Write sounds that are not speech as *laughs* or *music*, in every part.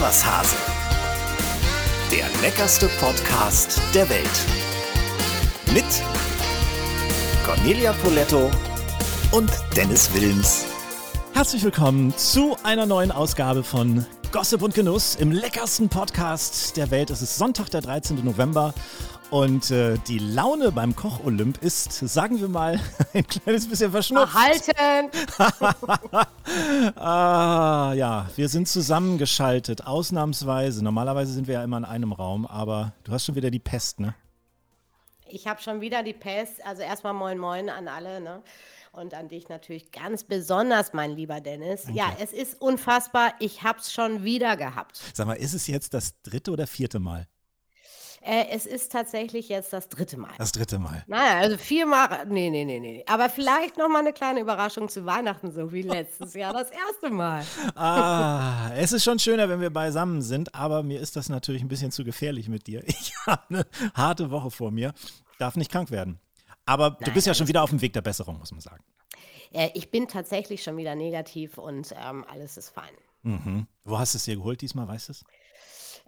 Was Hase. Der leckerste Podcast der Welt. Mit Cornelia Poletto und Dennis Wilms. Herzlich willkommen zu einer neuen Ausgabe von Gossip und Genuss im leckersten Podcast der Welt. Es ist Sonntag, der 13. November und äh, die Laune beim Koch-Olymp ist, sagen wir mal, *laughs* ein kleines bisschen verschnupft. Halten! *laughs* ah, ja, wir sind zusammengeschaltet, ausnahmsweise. Normalerweise sind wir ja immer in einem Raum, aber du hast schon wieder die Pest, ne? Ich habe schon wieder die Pest. Also erstmal moin moin an alle, ne? Und an dich natürlich ganz besonders, mein lieber Dennis. Danke. Ja, es ist unfassbar. Ich habe es schon wieder gehabt. Sag mal, ist es jetzt das dritte oder vierte Mal? Äh, es ist tatsächlich jetzt das dritte Mal. Das dritte Mal. Naja, also viermal. Nee, nee, nee, nee. Aber vielleicht nochmal eine kleine Überraschung zu Weihnachten, so wie letztes Jahr das erste Mal. *laughs* Ah, es ist schon schöner, wenn wir beisammen sind, aber mir ist das natürlich ein bisschen zu gefährlich mit dir. Ich *laughs* habe eine harte Woche vor mir, darf nicht krank werden. Aber du Nein, bist ja alles schon wieder auf dem Weg der Besserung, muss man sagen. Äh, ich bin tatsächlich schon wieder negativ und ähm, alles ist fein. Mhm. Wo hast du es dir geholt diesmal, weißt du es?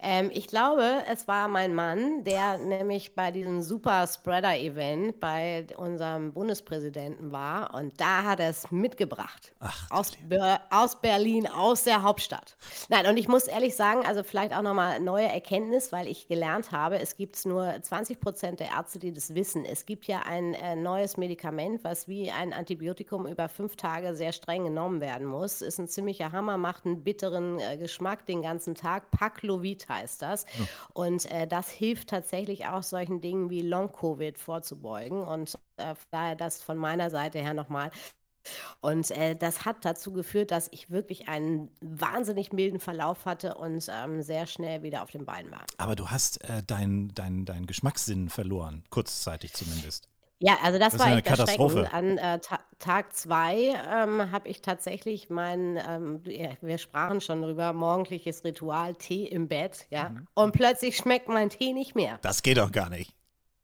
Ähm, ich glaube, es war mein Mann, der nämlich bei diesem Super Spreader Event bei unserem Bundespräsidenten war und da hat er es mitgebracht. Ach, aus. Ber aus Berlin, aus der Hauptstadt. Nein, und ich muss ehrlich sagen, also vielleicht auch nochmal neue Erkenntnis, weil ich gelernt habe, es gibt nur 20 Prozent der Ärzte, die das wissen. Es gibt ja ein äh, neues Medikament, was wie ein Antibiotikum über fünf Tage sehr streng genommen werden muss. Ist ein ziemlicher Hammer, macht einen bitteren äh, Geschmack den ganzen Tag. Paclovit heißt das. Und äh, das hilft tatsächlich auch solchen Dingen wie Long-Covid vorzubeugen. Und äh, daher das von meiner Seite her nochmal. Und äh, das hat dazu geführt, dass ich wirklich einen wahnsinnig milden Verlauf hatte und ähm, sehr schnell wieder auf den Beinen war. Aber du hast äh, deinen dein, dein Geschmackssinn verloren, kurzzeitig zumindest. Ja, also das, Das ist war eine echt Katastrophe. erschreckend. An äh, Ta Tag zwei ähm, habe ich tatsächlich mein, ähm, ja, wir sprachen schon drüber, morgendliches Ritual, Tee im Bett, ja. Mhm. Und plötzlich schmeckt mein Tee nicht mehr. Das geht doch gar nicht.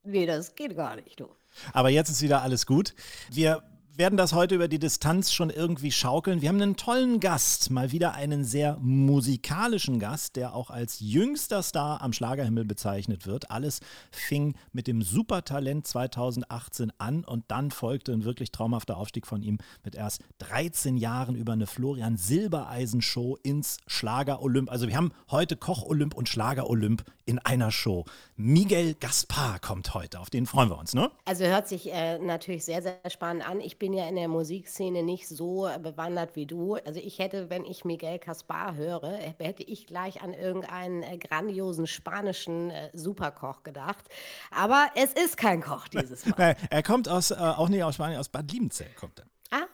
Nee, das geht gar nicht, du. Aber jetzt ist wieder alles gut. Wir werden das heute über die Distanz schon irgendwie schaukeln. Wir haben einen tollen Gast, mal wieder einen sehr musikalischen Gast, der auch als jüngster Star am Schlagerhimmel bezeichnet wird. Alles fing mit dem Supertalent 2018 an und dann folgte ein wirklich traumhafter Aufstieg von ihm mit erst 13 Jahren über eine Florian Silbereisen Show ins Schlager Olymp. Also wir haben heute Koch Olymp und Schlager Olymp in einer Show. Miguel Gaspar kommt heute, auf den freuen wir uns, ne? Also hört sich äh, natürlich sehr, sehr spannend an. Ich bin ja in der Musikszene nicht so bewandert wie du. Also ich hätte, wenn ich Miguel Caspar höre, hätte ich gleich an irgendeinen äh, grandiosen spanischen äh, Superkoch gedacht. Aber es ist kein Koch dieses Mal. *laughs* Nein, er kommt aus, äh, auch nicht aus Spanien, aus Bad Liebenzell kommt er.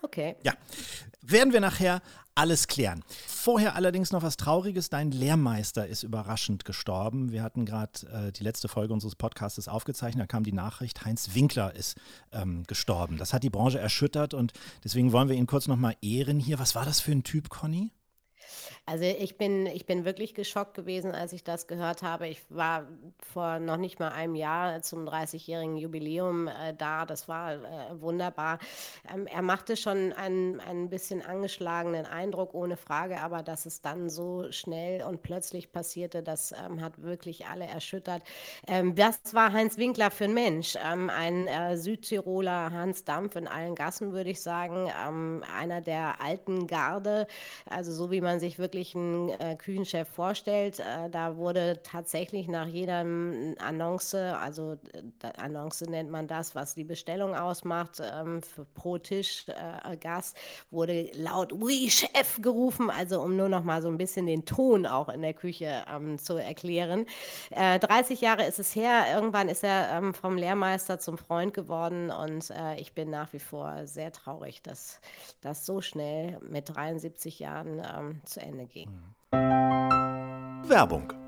Okay. Ja, werden wir nachher alles klären. Vorher allerdings noch was Trauriges. Dein Lehrmeister ist überraschend gestorben. Wir hatten gerade äh, die letzte Folge unseres Podcasts aufgezeichnet. Da kam die Nachricht, Heinz Winkler ist ähm, gestorben. Das hat die Branche erschüttert und deswegen wollen wir ihn kurz nochmal ehren hier. Was war das für ein Typ, Conny? Also ich bin, ich bin wirklich geschockt gewesen, als ich das gehört habe. Ich war vor noch nicht mal einem Jahr zum 30-jährigen Jubiläum äh, da. Das war äh, wunderbar. Ähm, er machte schon einen, ein bisschen angeschlagenen Eindruck, ohne Frage, aber dass es dann so schnell und plötzlich passierte, das ähm, hat wirklich alle erschüttert. Ähm, was war Heinz Winkler für ein Mensch? Ähm, ein äh, Südtiroler Hans Dampf in allen Gassen, würde ich sagen. Ähm, einer der alten Garde, also so wie man sich wirklich einen äh, Küchenchef vorstellt. Äh, da wurde tatsächlich nach jedem Annonce, also äh, Annonce nennt man das, was die Bestellung ausmacht, ähm, pro Tisch äh, Gast, wurde laut Oui Chef gerufen, also um nur noch mal so ein bisschen den Ton auch in der Küche ähm, zu erklären. Äh, 30 Jahre ist es her, irgendwann ist er ähm, vom Lehrmeister zum Freund geworden und äh, ich bin nach wie vor sehr traurig, dass das so schnell mit 73 Jahren ähm, zu Ende ging. Werbung.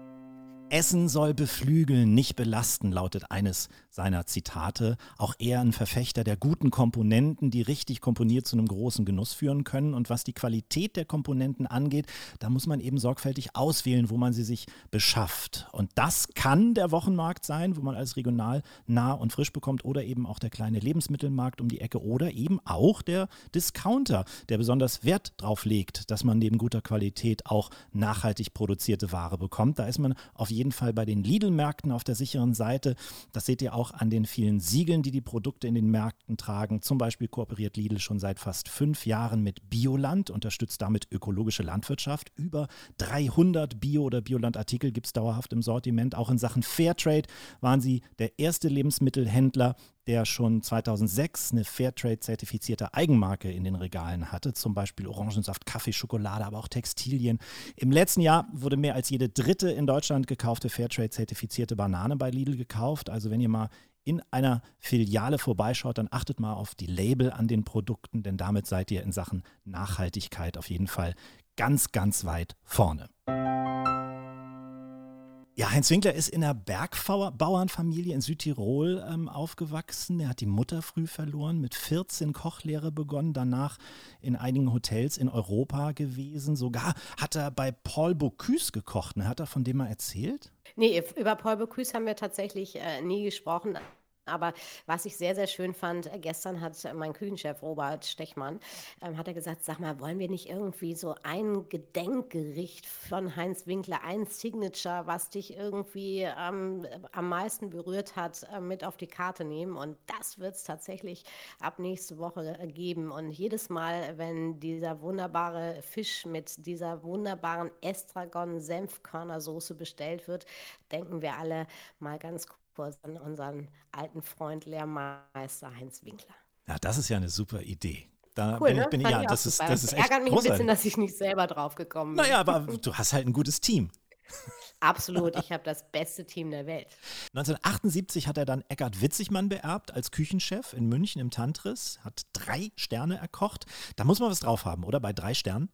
Essen soll beflügeln, nicht belasten, lautet eines seiner Zitate. Auch er ein Verfechter der guten Komponenten, die richtig komponiert zu einem großen Genuss führen können. Und was die Qualität der Komponenten angeht, da muss man eben sorgfältig auswählen, wo man sie sich beschafft. Und das kann der Wochenmarkt sein, wo man alles regional nah und frisch bekommt, oder eben auch der kleine Lebensmittelmarkt um die Ecke, oder eben auch der Discounter, der besonders Wert drauf legt, dass man neben guter Qualität auch nachhaltig produzierte Ware bekommt. Da ist man auf jeden Fall bei den Lidl-Märkten auf der sicheren Seite. Das seht ihr auch an den vielen Siegeln, die die Produkte in den Märkten tragen. Zum Beispiel kooperiert Lidl schon seit fast fünf Jahren mit Bioland, unterstützt damit ökologische Landwirtschaft. Über 300 Bio- oder Bioland-Artikel gibt es dauerhaft im Sortiment. Auch in Sachen Fairtrade waren sie der erste Lebensmittelhändler, der schon 2006 eine Fairtrade-zertifizierte Eigenmarke in den Regalen hatte, zum Beispiel Orangensaft, Kaffee, Schokolade, aber auch Textilien. Im letzten Jahr wurde mehr als jede dritte in Deutschland gekaufte Fairtrade-zertifizierte Banane bei Lidl gekauft. Also wenn ihr mal in einer Filiale vorbeischaut, dann achtet mal auf die Label an den Produkten, denn damit seid ihr in Sachen Nachhaltigkeit auf jeden Fall ganz, ganz weit vorne. Ja, Heinz Winkler ist in einer Bergbauernfamilie in Südtirol ähm, aufgewachsen. Er hat die Mutter früh verloren, mit 14 Kochlehre begonnen, danach in einigen Hotels in Europa gewesen. Sogar hat er bei Paul Bocuse gekocht. Hat er von dem mal erzählt? Nee, über Paul Bocuse haben wir tatsächlich äh, nie gesprochen. Aber was ich sehr, sehr schön fand, äh, gestern hat äh, mein Küchenchef Robert Stechmann, ähm, hat er gesagt, sag mal, wollen wir nicht irgendwie so ein Gedenkgericht von Heinz Winkler, ein Signature, was dich irgendwie ähm, am meisten berührt hat, äh, mit auf die Karte nehmen? Und das wird es tatsächlich ab nächste Woche äh, geben. Und jedes Mal, wenn dieser wunderbare Fisch mit dieser wunderbaren Estragon-Senfkörnersoße bestellt wird, denken wir alle mal ganz kurz Kurs an unseren alten Freund Lehrmeister Heinz Winkler. Ja, das ist ja eine super Idee. Da cool, bin, ne? bin, ja, das ist, das ist echt ärgert mich großartig. ein bisschen, dass ich nicht selber drauf gekommen bin. Naja, aber du hast halt ein gutes Team. *laughs* Absolut, ich habe das beste Team der Welt. 1978 hat er dann Eckhard Witzigmann beerbt als Küchenchef in München im Tantris, hat drei Sterne erkocht. Da muss man was drauf haben, oder? Bei drei Sternen?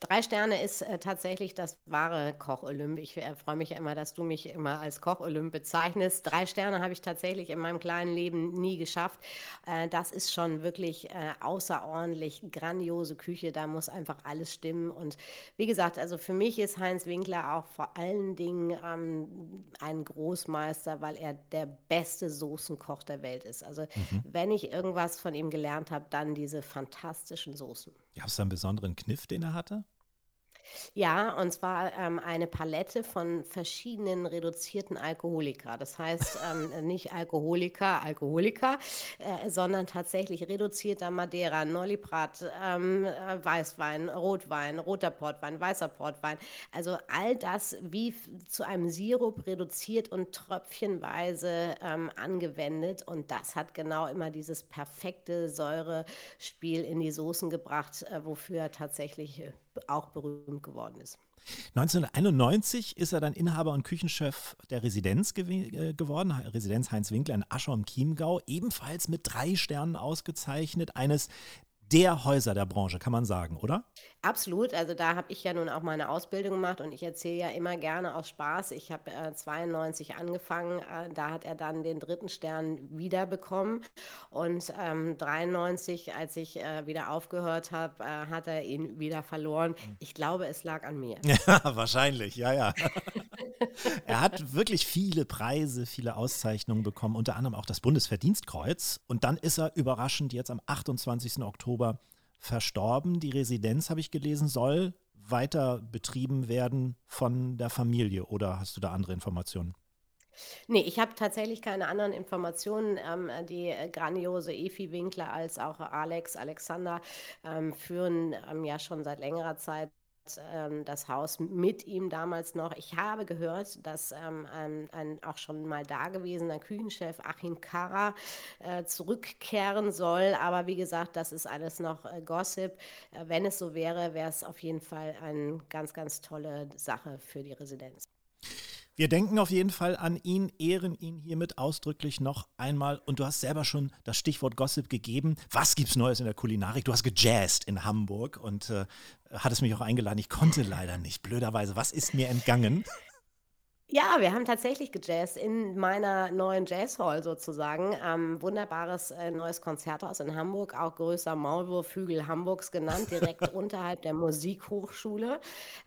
Drei Sterne ist äh, tatsächlich das wahre Koch-Olymp. Ich äh, freue mich ja immer, dass du mich immer als Koch-Olymp bezeichnest. Drei Sterne habe ich tatsächlich in meinem kleinen Leben nie geschafft. Äh, das ist schon wirklich äh, außerordentlich grandiose Küche. Da muss einfach alles stimmen. Und wie gesagt, also für mich ist Heinz Winkler auch vor allen Dingen ähm, ein Großmeister, weil er der beste Soßenkoch der Welt ist. Also Mhm. wenn ich irgendwas von ihm gelernt habe, dann diese fantastischen Soßen. Gab es da einen besonderen Kniff, den er hatte? Ja, und zwar ähm, eine Palette von verschiedenen reduzierten Alkoholika. Das heißt ähm, *laughs* nicht Alkoholiker, Alkoholiker, äh, sondern tatsächlich reduzierter Madeira, Noliprat, ähm, äh, Weißwein, Rotwein, roter Portwein, weißer Portwein. Also all das wie zu einem Sirup reduziert und tröpfchenweise ähm, angewendet. Und das hat genau immer dieses perfekte Säurespiel in die Soßen gebracht, äh, wofür er tatsächlich äh, auch berühmt geworden ist. 1991 ist er dann Inhaber und Küchenchef der Residenz gew äh, geworden, Residenz Heinz Winkler in Ascher im Chiemgau, ebenfalls mit drei Sternen ausgezeichnet, eines der Häuser der Branche, kann man sagen, oder? Absolut, also da habe ich ja nun auch meine Ausbildung gemacht und ich erzähle ja immer gerne aus Spaß. Ich habe äh, 92 angefangen, äh, da hat er dann den dritten Stern wiederbekommen und ähm, 93, als ich äh, wieder aufgehört habe, äh, hat er ihn wieder verloren. Ich glaube, es lag an mir. Ja, *laughs* wahrscheinlich, ja, ja. *laughs* er hat wirklich viele Preise, viele Auszeichnungen bekommen, unter anderem auch das Bundesverdienstkreuz. Und dann ist er überraschend jetzt am 28. Oktober verstorben. Die Residenz, habe ich gelesen, soll weiter betrieben werden von der Familie. Oder hast du da andere Informationen? Nee, ich habe tatsächlich keine anderen Informationen. Ähm, die äh, grandiose Efi Winkler als auch Alex, Alexander ähm, führen ähm, ja schon seit längerer Zeit ähm, das Haus mit ihm damals noch. Ich habe gehört, dass ähm, ein, ein auch schon mal dagewesener Küchenchef Achim Kara äh, zurückkehren soll. Aber wie gesagt, das ist alles noch äh, Gossip. Äh, wenn es so wäre, wäre es auf jeden Fall eine ganz, ganz tolle Sache für die Residenz. Wir denken auf jeden Fall an ihn, ehren ihn hiermit ausdrücklich noch einmal. Und du hast selber schon das Stichwort Gossip gegeben. Was gibt's Neues in der Kulinarik? Du hast gejazzt in Hamburg und äh, hattest mich auch eingeladen. Ich konnte leider nicht, blöderweise. Was ist mir entgangen? Ja, wir haben tatsächlich gejazzt in meiner neuen Jazzhall sozusagen. Ähm, wunderbares äh, neues Konzerthaus in Hamburg, auch größer Maulwurfhügel Hamburgs genannt, direkt *laughs* unterhalb der Musikhochschule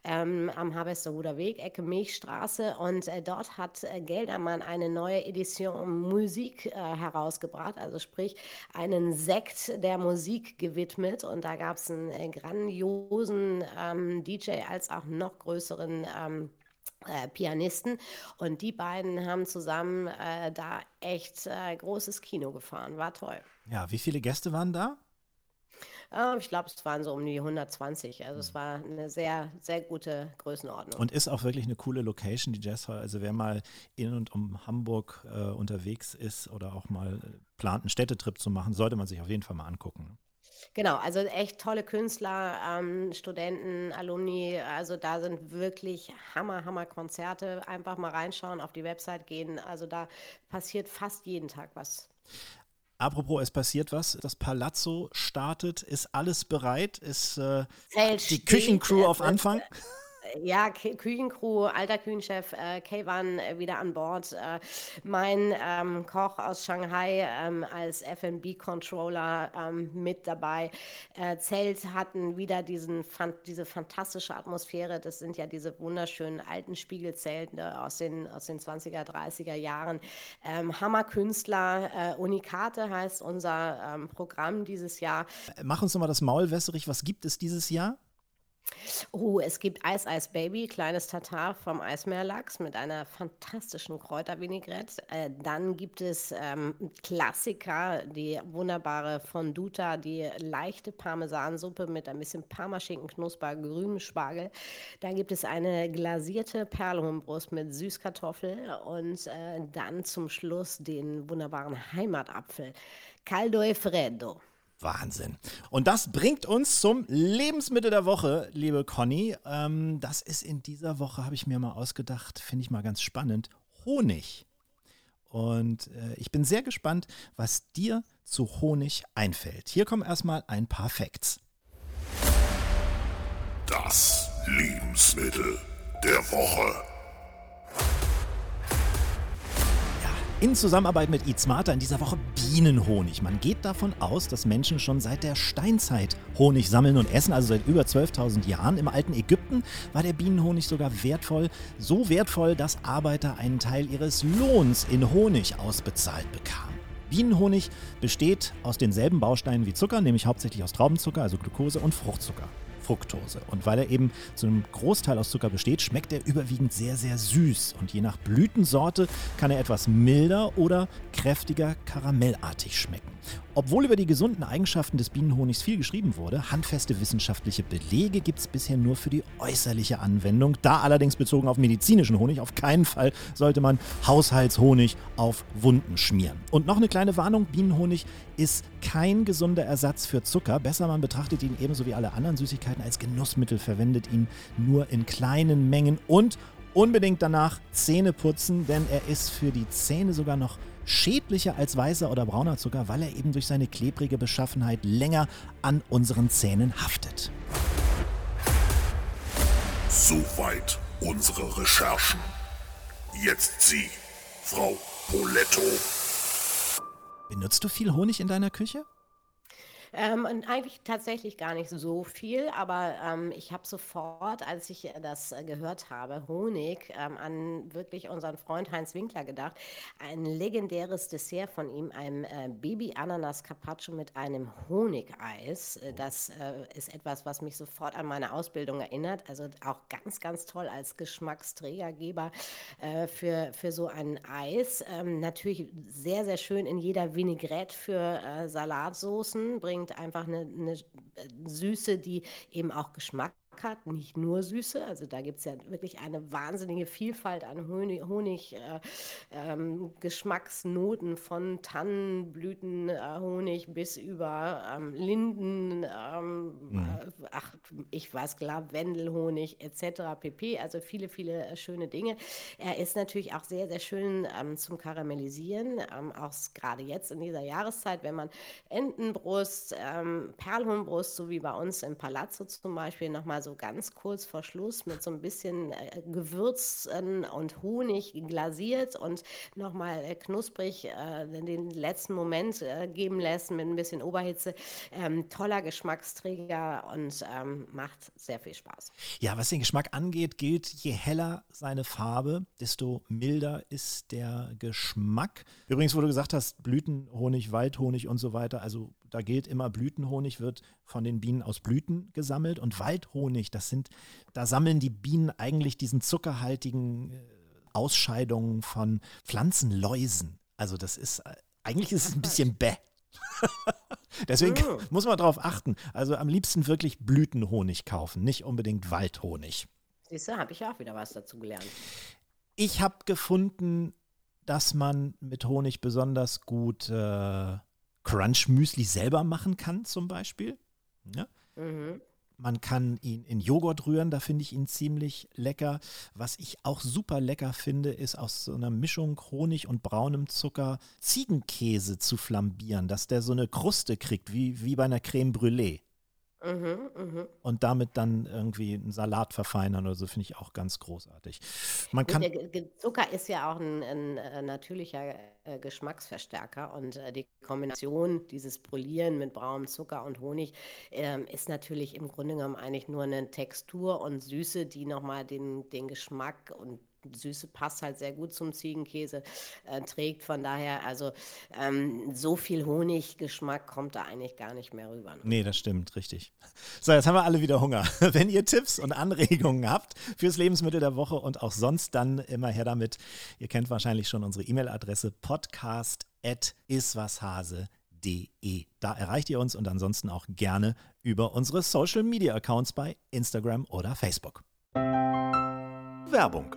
ähm, am Harvesterhuder Weg, Ecke Milchstraße. Und äh, dort hat äh, Geldermann eine neue Edition Musik äh, herausgebracht, also sprich einen Sekt der Musik gewidmet. Und da gab es einen äh, grandiosen ähm, DJ als auch noch größeren ähm, äh, Pianisten und die beiden haben zusammen äh, da echt äh, großes Kino gefahren. War toll. Ja, wie viele Gäste waren da? Ähm, ich glaube, es waren so um die 120. Also es war eine sehr, sehr gute Größenordnung. Und ist auch wirklich eine coole Location, die Jazz Hall. Also wer mal in und um Hamburg äh, unterwegs ist oder auch mal plant, einen Städtetrip zu machen, sollte man sich auf jeden Fall mal angucken. Genau, also echt tolle Künstler, ähm, Studenten, Alumni. Also da sind wirklich Hammer, Hammer Konzerte. Einfach mal reinschauen, auf die Website gehen. Also da passiert fast jeden Tag was. Apropos, es passiert was. Das Palazzo startet. Ist alles bereit? Ist äh, die Küchencrew auf Anfang? Ja, Küchencrew, alter Küchenchef äh, Kaywan äh, wieder an Bord. Äh, mein ähm, Koch aus Shanghai ähm, als F&B-Controller ähm, mit dabei. Äh, Zelt hatten wieder diesen, fan diese fantastische Atmosphäre. Das sind ja diese wunderschönen alten Spiegelzelte aus den, aus den 20er, 30er Jahren. Ähm, Hammerkünstler, äh, Unikate heißt unser ähm, Programm dieses Jahr. Mach uns nochmal das Maul wässrig. Was gibt es dieses Jahr? Oh, es gibt Eis Eis Baby, kleines Tatar vom Eismeerlachs mit einer fantastischen Kräutervinaigrette. Äh, dann gibt es ähm, Klassiker, die wunderbare Fonduta, die leichte Parmesansuppe mit ein bisschen Parmaschinken, Knusper, grünem Spargel. Dann gibt es eine glasierte Perlhuhnbrust mit Süßkartoffel und äh, dann zum Schluss den wunderbaren Heimatapfel. Caldo e freddo. Wahnsinn. Und das bringt uns zum Lebensmittel der Woche, liebe Conny. Ähm, das ist in dieser Woche, habe ich mir mal ausgedacht, finde ich mal ganz spannend, Honig. Und äh, ich bin sehr gespannt, was dir zu Honig einfällt. Hier kommen erstmal ein paar Facts. Das Lebensmittel der Woche. In Zusammenarbeit mit Eat Smarter in dieser Woche Bienenhonig. Man geht davon aus, dass Menschen schon seit der Steinzeit Honig sammeln und essen, also seit über 12.000 Jahren. Im alten Ägypten war der Bienenhonig sogar wertvoll, so wertvoll, dass Arbeiter einen Teil ihres Lohns in Honig ausbezahlt bekamen. Bienenhonig besteht aus denselben Bausteinen wie Zucker, nämlich hauptsächlich aus Traubenzucker, also Glucose und Fruchtzucker. Fructose. Und weil er eben zu einem Großteil aus Zucker besteht, schmeckt er überwiegend sehr, sehr süß. Und je nach Blütensorte kann er etwas milder oder kräftiger karamellartig schmecken. Obwohl über die gesunden Eigenschaften des Bienenhonigs viel geschrieben wurde, handfeste wissenschaftliche Belege gibt es bisher nur für die äußerliche Anwendung. Da allerdings bezogen auf medizinischen Honig. Auf keinen Fall sollte man Haushaltshonig auf Wunden schmieren. Und noch eine kleine Warnung: Bienenhonig ist kein gesunder Ersatz für Zucker. Besser, man betrachtet ihn ebenso wie alle anderen Süßigkeiten als Genussmittel, verwendet ihn nur in kleinen Mengen und unbedingt danach Zähne putzen, denn er ist für die Zähne sogar noch schädlicher als weißer oder brauner Zucker, weil er eben durch seine klebrige Beschaffenheit länger an unseren Zähnen haftet. Soweit unsere Recherchen. Jetzt Sie, Frau Poletto. Benutzt du viel Honig in deiner Küche? Ähm, und eigentlich tatsächlich gar nicht so viel, aber ähm, ich habe sofort, als ich das äh, gehört habe, Honig, ähm, an wirklich unseren Freund Heinz Winkler gedacht. Ein legendäres Dessert von ihm, ein äh, Baby-Ananas-Carpaccio mit einem Honigeis. Äh, das äh, ist etwas, was mich sofort an meine Ausbildung erinnert. Also auch ganz, ganz toll als Geschmacksträgergeber äh, für, für so ein Eis. Ähm, natürlich sehr, sehr schön in jeder Vinaigrette für äh, Salatsoßen, bringt bringt einfach eine, eine Süße, die eben auch Geschmack hat, nicht nur Süße. Also da gibt es ja wirklich eine wahnsinnige Vielfalt an Honig, Honig äh, ähm, von Tannenblüten, äh, Honig bis über ähm, Linden, ähm, mhm. äh, ach, ich weiß, Lavendelhonig etc. pp. Also viele, viele äh, schöne Dinge. Er ist natürlich auch sehr, sehr schön ähm, zum Karamellisieren, ähm, auch gerade jetzt in dieser Jahreszeit, wenn man Entenbrust, ähm, Perlhuhnbrust, so wie bei uns im Palazzo zum Beispiel, nochmal so ganz kurz vor Schluss mit so ein bisschen äh, Gewürzen und Honig glasiert und nochmal äh, knusprig äh, den letzten Moment äh, geben lässt mit ein bisschen Oberhitze. Ähm, toller Geschmacksträger und ähm, macht sehr viel Spaß. Ja, was den Geschmack angeht, gilt, je heller seine Farbe, desto milder ist der Geschmack. Übrigens, wo du gesagt hast, Blütenhonig, Waldhonig und so weiter, also da gilt immer, Blütenhonig wird von den Bienen aus Blüten gesammelt und Waldhonig, das sind, da sammeln die Bienen eigentlich diesen zuckerhaltigen äh, Ausscheidungen von Pflanzenläusen. Also das ist, äh, eigentlich ist es ein bisschen bäh. *laughs* Deswegen oh. muss man darauf achten. Also am liebsten wirklich Blütenhonig kaufen, nicht unbedingt Waldhonig. Siehst du, habe ich auch wieder was dazu gelernt. Ich habe gefunden, dass man mit Honig besonders gut äh, Crunch-Müsli selber machen kann, zum Beispiel. Ja? Mhm. Man kann ihn in Joghurt rühren, da finde ich ihn ziemlich lecker. Was ich auch super lecker finde, ist aus so einer Mischung Honig und braunem Zucker Ziegenkäse zu flambieren, dass der so eine Kruste kriegt, wie, wie bei einer Creme Brûlée. Mhm, mh. Und damit dann irgendwie einen Salat verfeinern oder so, finde ich auch ganz großartig. Man kann Zucker ist ja auch ein, ein, äh, natürlicher äh, Geschmacksverstärker und äh, die Kombination dieses Brülieren mit braunem Zucker und Honig äh, ist natürlich im Grunde genommen eigentlich nur eine Textur und Süße, die nochmal den, den Geschmack und Süße passt halt sehr gut zum Ziegenkäse, äh, trägt. Von daher, also ähm, so viel Honiggeschmack kommt da eigentlich gar nicht mehr rüber. Ne? Nee, das stimmt, richtig. So, jetzt haben wir alle wieder Hunger. *laughs* Wenn ihr Tipps und Anregungen habt fürs Lebensmittel der Woche und auch sonst, dann immer her damit. Ihr kennt wahrscheinlich schon unsere E-Mail-Adresse podcast.iswashase.de. Da erreicht ihr uns und ansonsten auch gerne über unsere Social Media Accounts bei Instagram oder Facebook. Werbung.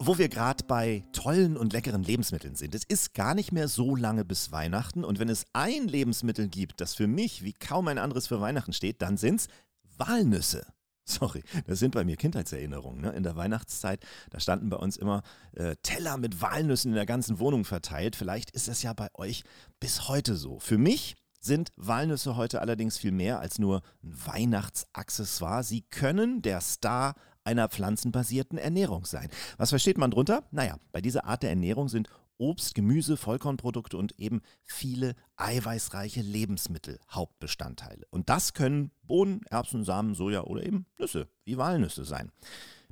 Wo wir gerade bei tollen und leckeren Lebensmitteln sind. Es ist gar nicht mehr so lange bis Weihnachten und wenn es ein Lebensmittel gibt, das für mich wie kaum ein anderes für Weihnachten steht, dann sind es Walnüsse. *laughs* Sorry, das sind bei mir Kindheitserinnerungen. Ne? In der Weihnachtszeit, da standen bei uns immer äh, Teller mit Walnüssen in der ganzen Wohnung verteilt. Vielleicht ist das ja bei euch bis heute so. Für mich sind Walnüsse heute allerdings viel mehr als nur ein Weihnachtsaccessoire. Sie können der Star einer pflanzenbasierten Ernährung sein. Was versteht man drunter? Naja, bei dieser Art der Ernährung sind Obst, Gemüse, Vollkornprodukte und eben viele eiweißreiche Lebensmittel Hauptbestandteile. Und das können Bohnen, Erbsen, Samen, Soja oder eben Nüsse, wie Walnüsse sein.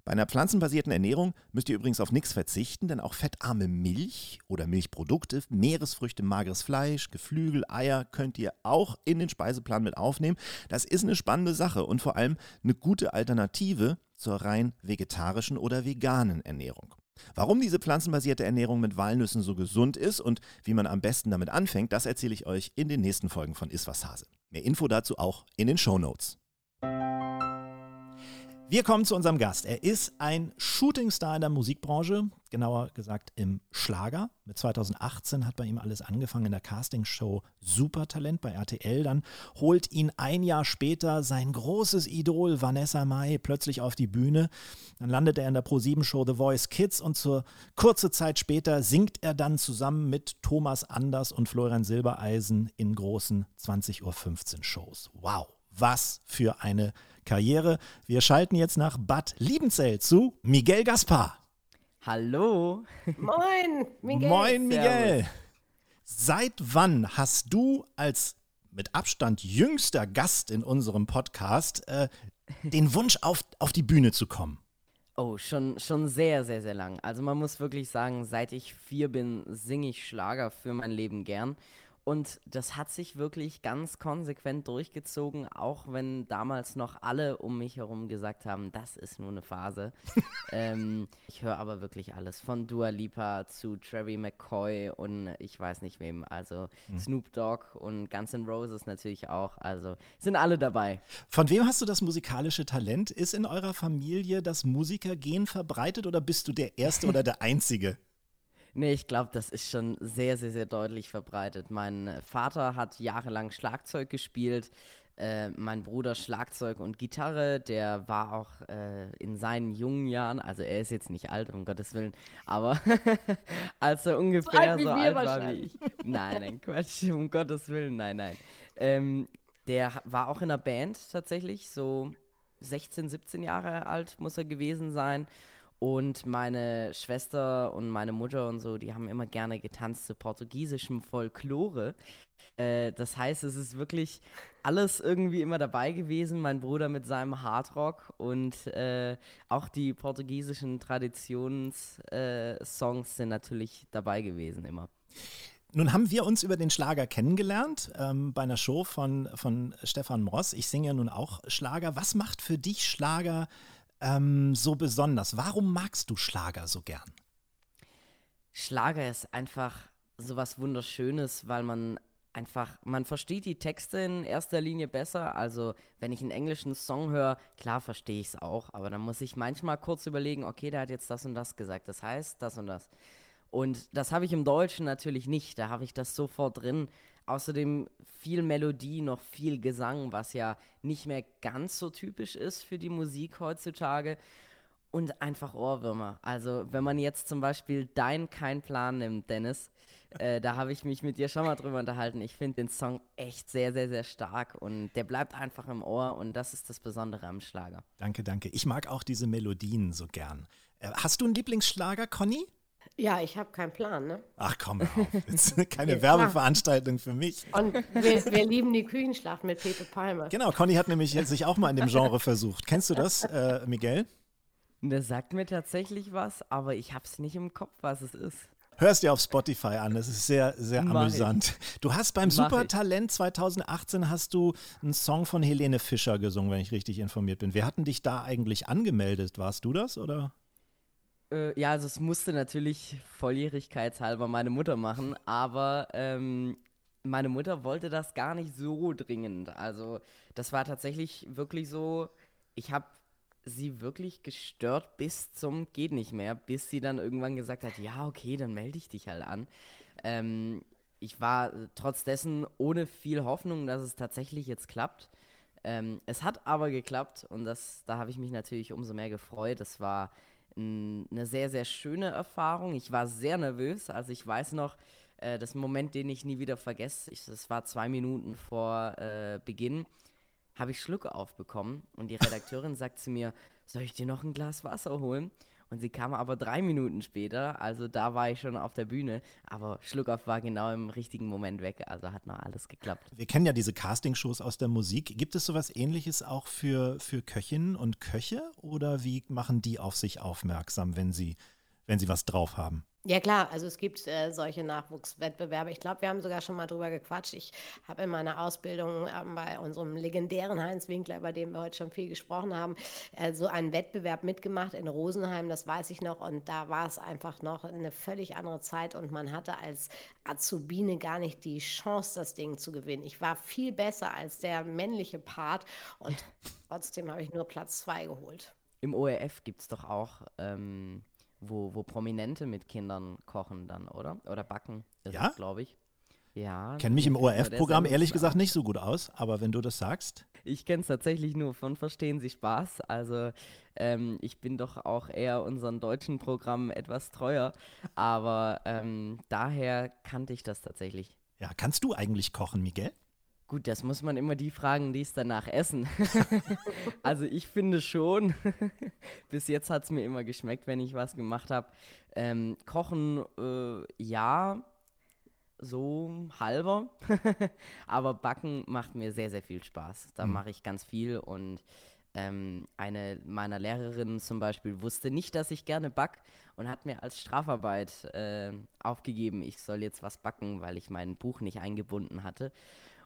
Bei einer pflanzenbasierten Ernährung müsst ihr übrigens auf nichts verzichten, denn auch fettarme Milch oder Milchprodukte, Meeresfrüchte, mageres Fleisch, Geflügel, Eier könnt ihr auch in den Speiseplan mit aufnehmen. Das ist eine spannende Sache und vor allem eine gute Alternative zur rein vegetarischen oder veganen Ernährung. Warum diese pflanzenbasierte Ernährung mit Walnüssen so gesund ist und wie man am besten damit anfängt, das erzähle ich euch in den nächsten Folgen von Iswas Hase. Mehr Info dazu auch in den Show Notes. Wir kommen zu unserem Gast. Er ist ein Shootingstar in der Musikbranche, genauer gesagt im Schlager. Mit 2018 hat bei ihm alles angefangen in der Castingshow Supertalent bei RTL. Dann holt ihn ein Jahr später sein großes Idol Vanessa Mai plötzlich auf die Bühne. Dann landet er in der Pro7-Show The Voice Kids und zur kurze Zeit später singt er dann zusammen mit Thomas Anders und Florian Silbereisen in großen 20.15 Uhr Shows. Wow, was für eine Karriere. Wir schalten jetzt nach Bad Liebenzell zu Miguel Gaspar. Hallo. Moin, Miguel. Moin, Miguel. Seit wann hast du als mit Abstand jüngster Gast in unserem Podcast äh, den Wunsch, auf, auf die Bühne zu kommen? Oh, schon, schon sehr, sehr, sehr lang. Also man muss wirklich sagen, seit ich vier bin, singe ich Schlager für mein Leben gern. Und das hat sich wirklich ganz konsequent durchgezogen, auch wenn damals noch alle um mich herum gesagt haben, das ist nur eine Phase. *laughs* ähm, ich höre aber wirklich alles, von Dua Lipa zu Trevi McCoy und ich weiß nicht wem, also mhm. Snoop Dogg und Guns N' Roses natürlich auch, also sind alle dabei. Von wem hast du das musikalische Talent? Ist in eurer Familie das Musikergehen verbreitet oder bist du der Erste oder der *laughs* Einzige? Nee, ich glaube, das ist schon sehr, sehr, sehr deutlich verbreitet. Mein Vater hat jahrelang Schlagzeug gespielt, äh, mein Bruder Schlagzeug und Gitarre, der war auch äh, in seinen jungen Jahren, also er ist jetzt nicht alt, um Gottes Willen, aber *laughs* als er ungefähr so, so alt war wie ich. Nein, nein, Quatsch, um Gottes Willen, nein, nein. Ähm, der war auch in einer Band tatsächlich, so 16, 17 Jahre alt muss er gewesen sein. Und meine Schwester und meine Mutter und so, die haben immer gerne getanzt zu portugiesischem Folklore. Äh, das heißt, es ist wirklich alles irgendwie immer dabei gewesen. Mein Bruder mit seinem Hardrock und äh, auch die portugiesischen Traditionssongs äh, sind natürlich dabei gewesen immer. Nun haben wir uns über den Schlager kennengelernt ähm, bei einer Show von, von Stefan Moss. Ich singe ja nun auch Schlager. Was macht für dich Schlager ähm, so besonders? Warum magst du Schlager so gern? Schlager ist einfach so was Wunderschönes, weil man einfach, man versteht die Texte in erster Linie besser. Also, wenn ich einen englischen Song höre, klar verstehe ich es auch, aber dann muss ich manchmal kurz überlegen, okay, der hat jetzt das und das gesagt, das heißt das und das. Und das habe ich im Deutschen natürlich nicht, da habe ich das sofort drin. Außerdem viel Melodie, noch viel Gesang, was ja nicht mehr ganz so typisch ist für die Musik heutzutage. Und einfach Ohrwürmer. Also, wenn man jetzt zum Beispiel Dein Kein Plan nimmt, Dennis, äh, da habe ich mich mit dir schon mal drüber unterhalten. Ich finde den Song echt sehr, sehr, sehr stark und der bleibt einfach im Ohr und das ist das Besondere am Schlager. Danke, danke. Ich mag auch diese Melodien so gern. Äh, hast du einen Lieblingsschlager, Conny? Ja, ich habe keinen Plan, ne? Ach komm, hör auf. *laughs* Jetzt *laughs* keine Werbeveranstaltung für mich. Und wir, *laughs* wir, lieben die Küchenschlacht mit Pepe Palmer. Genau, Conny hat nämlich sich auch mal in dem Genre versucht. Kennst du das, äh, Miguel? Das sagt mir tatsächlich was, aber ich habe es nicht im Kopf, was es ist. Hörst dir auf Spotify an, das ist sehr, sehr Mach amüsant. Ich. Du hast beim Mach Supertalent 2018 hast du einen Song von Helene Fischer gesungen, wenn ich richtig informiert bin. Wer hatten dich da eigentlich angemeldet? Warst du das oder? Äh, ja, also es musste natürlich volljährigkeitshalber meine Mutter machen, aber ähm, meine Mutter wollte das gar nicht so dringend. Also das war tatsächlich wirklich so, ich habe sie wirklich gestört bis zum geht nicht mehr, bis sie dann irgendwann gesagt hat, ja, okay, dann melde ich dich halt an. Ähm, ich war trotz dessen ohne viel Hoffnung, dass es tatsächlich jetzt klappt. Ähm, es hat aber geklappt und das, da habe ich mich natürlich umso mehr gefreut. Es war eine sehr, sehr schöne Erfahrung. Ich war sehr nervös. Also ich weiß noch, äh, das Moment, den ich nie wieder vergesse, das war zwei Minuten vor äh, Beginn habe ich Schluck aufbekommen und die Redakteurin sagt zu mir, soll ich dir noch ein Glas Wasser holen? Und sie kam aber drei Minuten später, also da war ich schon auf der Bühne, aber Schluckauf war genau im richtigen Moment weg, also hat noch alles geklappt. Wir kennen ja diese Castingshows aus der Musik. Gibt es sowas ähnliches auch für, für Köchinnen und Köche oder wie machen die auf sich aufmerksam, wenn sie, wenn sie was drauf haben? Ja klar, also es gibt äh, solche Nachwuchswettbewerbe. Ich glaube, wir haben sogar schon mal drüber gequatscht. Ich habe in meiner Ausbildung äh, bei unserem legendären Heinz Winkler, bei dem wir heute schon viel gesprochen haben, äh, so einen Wettbewerb mitgemacht in Rosenheim, das weiß ich noch. Und da war es einfach noch eine völlig andere Zeit und man hatte als Azubine gar nicht die Chance, das Ding zu gewinnen. Ich war viel besser als der männliche Part und *laughs* trotzdem habe ich nur Platz zwei geholt. Im ORF gibt es doch auch. Ähm wo, wo Prominente mit Kindern kochen dann, oder? Oder backen, ja? glaube ich. Ja. Kenne mich im ORF-Programm ehrlich gesagt nicht so gut aus, aber wenn du das sagst. Ich kenne es tatsächlich nur von Verstehen Sie Spaß. Also ähm, ich bin doch auch eher unseren deutschen Programmen etwas treuer, aber ähm, daher kannte ich das tatsächlich. Ja, kannst du eigentlich kochen, Miguel? Gut, das muss man immer die fragen, die es danach essen. *laughs* also ich finde schon, *laughs* bis jetzt hat es mir immer geschmeckt, wenn ich was gemacht habe. Ähm, kochen, äh, ja, so halber. *laughs* Aber Backen macht mir sehr, sehr viel Spaß. Da mhm. mache ich ganz viel und ähm, eine meiner Lehrerinnen zum Beispiel wusste nicht, dass ich gerne back und hat mir als Strafarbeit äh, aufgegeben, ich soll jetzt was backen, weil ich mein Buch nicht eingebunden hatte.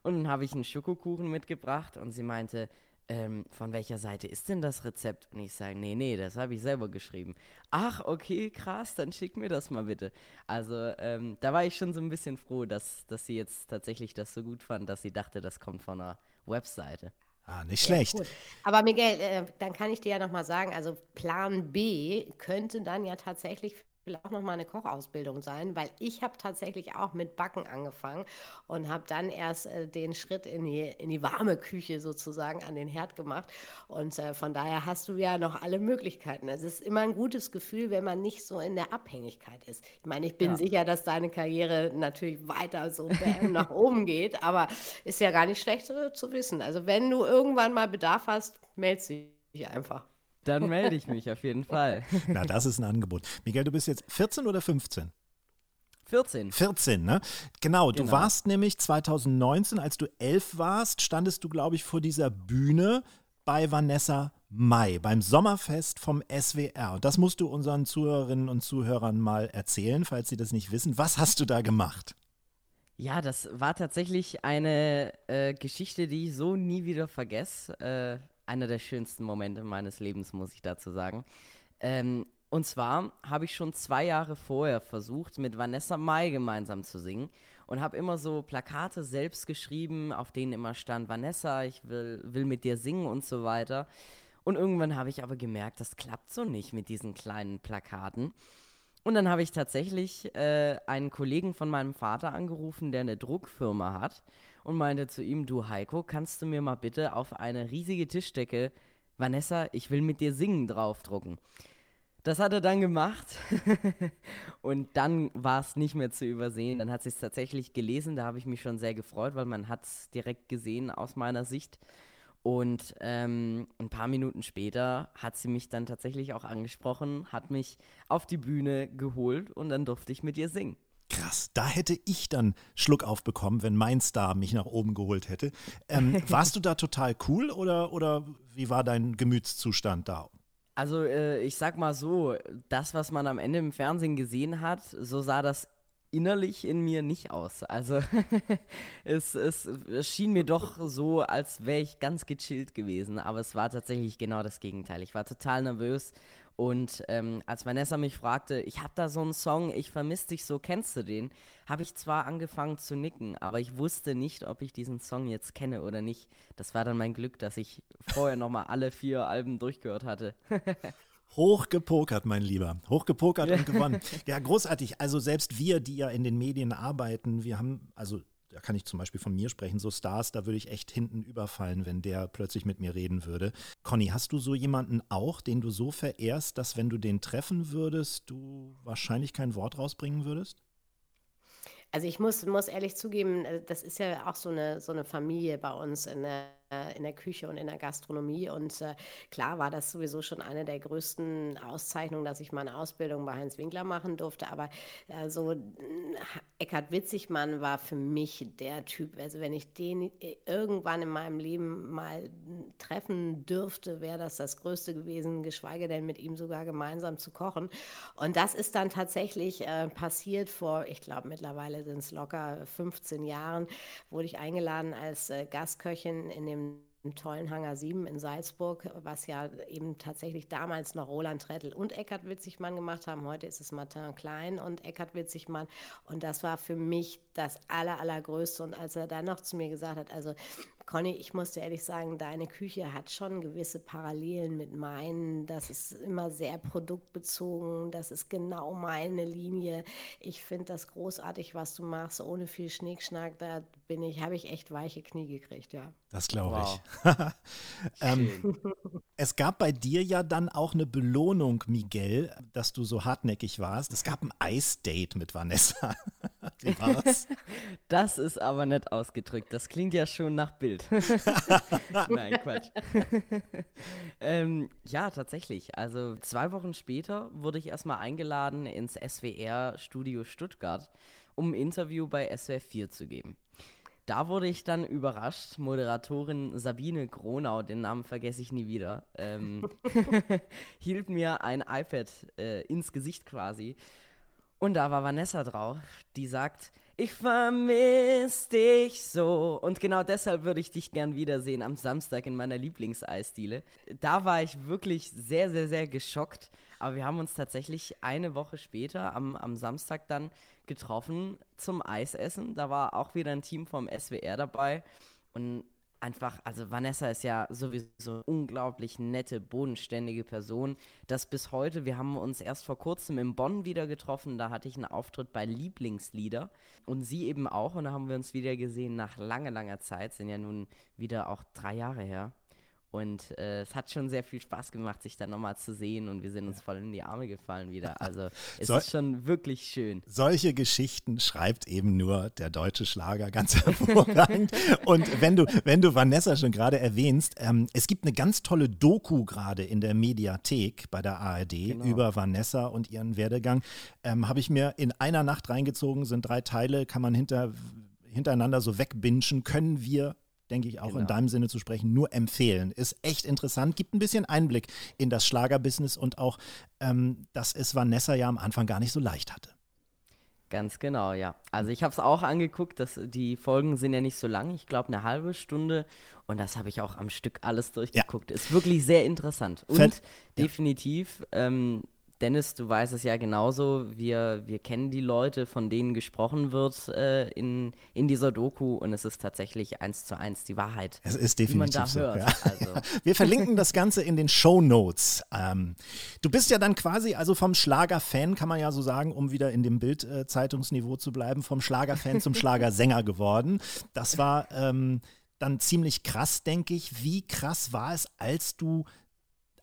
Und dann habe ich einen Schokokuchen mitgebracht und sie meinte, ähm, von welcher Seite ist denn das Rezept? Und ich sage, nee, nee, das habe ich selber geschrieben. Ach, okay, krass, dann schick mir das mal bitte. Also ähm, da war ich schon so ein bisschen froh, dass, dass sie jetzt tatsächlich das so gut fand, dass sie dachte, das kommt von einer Webseite. Ah, nicht schlecht. Ja, Aber Miguel, äh, dann kann ich dir ja nochmal sagen, also Plan B könnte dann ja tatsächlich will auch noch mal eine Kochausbildung sein, weil ich habe tatsächlich auch mit Backen angefangen und habe dann erst äh, den Schritt in die, in die warme Küche sozusagen an den Herd gemacht. Und äh, von daher hast du ja noch alle Möglichkeiten. Es ist immer ein gutes Gefühl, wenn man nicht so in der Abhängigkeit ist. Ich meine, ich bin ja. sicher, dass deine Karriere natürlich weiter so nach oben geht, aber ist ja gar nicht schlecht äh, zu wissen. Also wenn du irgendwann mal Bedarf hast, melde dich. einfach. Dann melde ich mich auf jeden Fall. *laughs* Na, das ist ein Angebot. Miguel, du bist jetzt 14 oder 15? 14. 14, ne? Genau, du Genau. warst nämlich 2019, als du elf warst, standest du, glaube ich, vor dieser Bühne bei Vanessa Mai, beim Sommerfest vom SWR. Und das musst du unseren Zuhörerinnen und Zuhörern mal erzählen, falls sie das nicht wissen. Was hast du da gemacht? Ja, das war tatsächlich eine äh, Geschichte, die ich so nie wieder vergesse. Äh, einer der schönsten Momente meines Lebens, muss ich dazu sagen. Ähm, und zwar habe ich schon zwei Jahre vorher versucht, mit Vanessa Mai gemeinsam zu singen und habe immer so Plakate selbst geschrieben, auf denen immer stand, Vanessa, ich will, will mit dir singen und so weiter. Und irgendwann habe ich aber gemerkt, das klappt so nicht mit diesen kleinen Plakaten. Und dann habe ich tatsächlich äh, einen Kollegen von meinem Vater angerufen, der eine Druckfirma hat und meinte zu ihm, du Heiko, kannst du mir mal bitte auf eine riesige Tischdecke, Vanessa, ich will mit dir singen, draufdrucken. Das hat er dann gemacht *laughs* und dann war es nicht mehr zu übersehen. Dann hat sie es tatsächlich gelesen, da habe ich mich schon sehr gefreut, weil man hat es direkt gesehen aus meiner Sicht. Und ähm, ein paar Minuten später hat sie mich dann tatsächlich auch angesprochen, hat mich auf die Bühne geholt und dann durfte ich mit ihr singen. Krass, da hätte ich dann Schluck aufbekommen, wenn mein Star mich nach oben geholt hätte. Ähm, *laughs* warst du da total cool oder, oder wie war dein Gemütszustand da? Also äh, ich sag mal so, das, was man am Ende im Fernsehen gesehen hat, so sah das innerlich in mir nicht aus. Also es, *laughs* es, es schien mir doch so, als wäre ich ganz gechillt gewesen, aber es war tatsächlich genau das Gegenteil. Ich war total nervös und ähm, als Vanessa mich fragte, ich habe da so einen Song, ich vermisse dich so, kennst du den? Habe ich zwar angefangen zu nicken, aber ich wusste nicht, ob ich diesen Song jetzt kenne oder nicht. Das war dann mein Glück, dass ich vorher nochmal alle vier Alben durchgehört hatte. *laughs* Hochgepokert, mein Lieber. Hochgepokert und *laughs* gewonnen. Ja, großartig. Also selbst wir, die ja in den Medien arbeiten, wir haben, also da kann ich zum Beispiel von mir sprechen, so Stars, da würde ich echt hinten überfallen, wenn der plötzlich mit mir reden würde. Conny, hast du so jemanden auch, den du so verehrst, dass wenn du den treffen würdest, du wahrscheinlich kein Wort rausbringen würdest? Also ich muss, muss ehrlich zugeben, äh, das ist ja auch so eine, so eine Familie bei uns in der, in der Küche und in der Gastronomie. Und äh, klar war das sowieso schon eine der größten Auszeichnungen, dass ich meine Ausbildung bei Heinz Winkler machen durfte. Aber äh, so äh, Eckhard Witzigmann war für mich der Typ. Also wenn ich den äh, irgendwann in meinem Leben mal treffen dürfte, wäre das das Größte gewesen, geschweige denn mit ihm sogar gemeinsam zu kochen. Und das ist dann tatsächlich äh, passiert vor, ich glaube mittlerweile sind es locker 15 Jahren, wurde ich eingeladen als äh, Gastköchin in dem im tollen Hangar 7 in Salzburg, was ja eben tatsächlich damals noch Roland Trettel und Eckhard Witzigmann gemacht haben. Heute ist es Martin Klein und Eckhard Witzigmann. Und das war für mich das aller, allergrößte. Und als er dann noch zu mir gesagt hat, also Conny, ich muss dir ehrlich sagen, deine Küche hat schon gewisse Parallelen mit meinen. Das ist immer sehr produktbezogen. Das ist genau meine Linie. Ich finde das großartig, was du machst, ohne viel Schnickschnack. Da bin ich, habe ich echt weiche Knie gekriegt, ja. Das glaube Wow. ich. *laughs* ähm, es gab bei dir ja dann auch eine Belohnung, Miguel, dass du so hartnäckig warst. Es gab ein Eisdate mit Vanessa. *laughs* *laughs* Wie war's? Das ist aber nett ausgedrückt. Das klingt ja schon nach Bild. *laughs* Nein, Quatsch. *laughs* ähm, ja, tatsächlich. Also zwei Wochen später wurde ich erstmal eingeladen ins SWR-Studio Stuttgart, um ein Interview bei SWR 4 zu geben. Da wurde ich dann überrascht. Moderatorin Sabine Gronau, den Namen vergesse ich nie wieder, ähm, hielt mir ein iPad äh, ins Gesicht quasi. Und da war Vanessa drauf, die sagt, ich vermisse dich so. Und genau deshalb würde ich dich gern wiedersehen am Samstag in meiner Lieblingseisdiele. Da war ich wirklich sehr, sehr, sehr geschockt. Aber wir haben uns tatsächlich eine Woche später am, am Samstag dann getroffen zum Eisessen. Da war auch wieder ein Team vom SWR dabei. Und einfach, also Vanessa ist ja sowieso eine unglaublich nette, bodenständige Person. Das bis heute, wir haben uns erst vor kurzem in Bonn wieder getroffen, da hatte ich einen Auftritt bei Lieblingslieder und sie eben auch und da haben wir uns wieder gesehen nach langer, langer Zeit, sind ja nun wieder auch drei Jahre her. Und äh, es hat schon sehr viel Spaß gemacht, sich dann nochmal zu sehen und wir sind uns voll in die Arme gefallen wieder. Also es so, ist schon wirklich schön. Solche Geschichten schreibt eben nur der deutsche Schlager ganz *laughs* hervorragend. und wenn du, wenn du Vanessa schon gerade erwähnst, ähm, es gibt eine ganz tolle Doku gerade in der Mediathek bei der ARD genau. über Vanessa und ihren Werdegang. Ähm, Habe ich mir in einer Nacht reingezogen, sind drei Teile, kann man hinter hintereinander so wegbinschen, können wir denke ich, auch genau. in deinem Sinne zu sprechen, nur empfehlen. Ist echt interessant, gibt ein bisschen Einblick in das Schlagerbusiness und auch, ähm, dass es Vanessa ja am Anfang gar nicht so leicht hatte. Ganz genau, ja. Also ich habe es auch angeguckt, dass die Folgen sind ja nicht so lang, ich glaube eine halbe Stunde und das habe ich auch am Stück alles durchgeguckt. Ja. Ist wirklich sehr interessant und Fett. definitiv ähm, Dennis, du weißt es ja genauso. Wir, wir kennen die Leute, von denen gesprochen wird äh, in, in dieser Doku und es ist tatsächlich eins zu eins die Wahrheit. Es ist definitiv so. Ja. Also. *laughs* Wir verlinken das Ganze in den Show Notes. Ähm, du bist ja dann quasi, also vom Schlager-Fan, kann man ja so sagen, um wieder in dem Bild-Zeitungsniveau zu bleiben, vom Schlager-Fan zum *laughs* Schlagersänger geworden. Das war ähm, dann ziemlich krass, denke ich. Wie krass war es, als du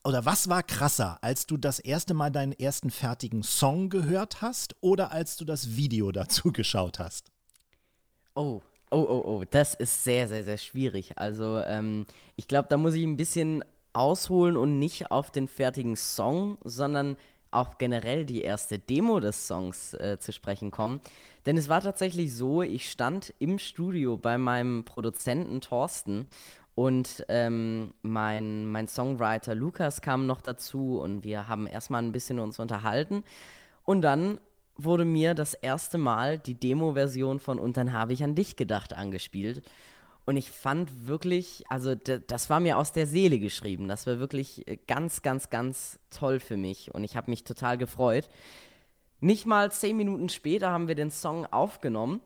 oder was war krasser, als du das erste Mal deinen ersten fertigen Song gehört hast oder als du das Video *laughs* dazu geschaut hast? Oh, oh, oh, oh, das ist sehr, sehr, sehr schwierig. Also ähm, ich glaube, da muss ich ein bisschen ausholen und nicht auf den fertigen Song, sondern auch generell die erste Demo des Songs äh, zu sprechen kommen. Denn es war tatsächlich so, ich stand im Studio bei meinem Produzenten Thorsten und ähm, mein, mein Songwriter Lukas kam noch dazu und wir haben erstmal ein bisschen uns unterhalten. Und dann wurde mir das erste Mal die Demo-Version von Und dann habe ich an dich gedacht angespielt. Und ich fand wirklich, also das war mir aus der Seele geschrieben. Das war wirklich äh, ganz, ganz, ganz toll für mich. Und ich habe mich total gefreut. Nicht mal zehn Minuten später haben wir den Song aufgenommen.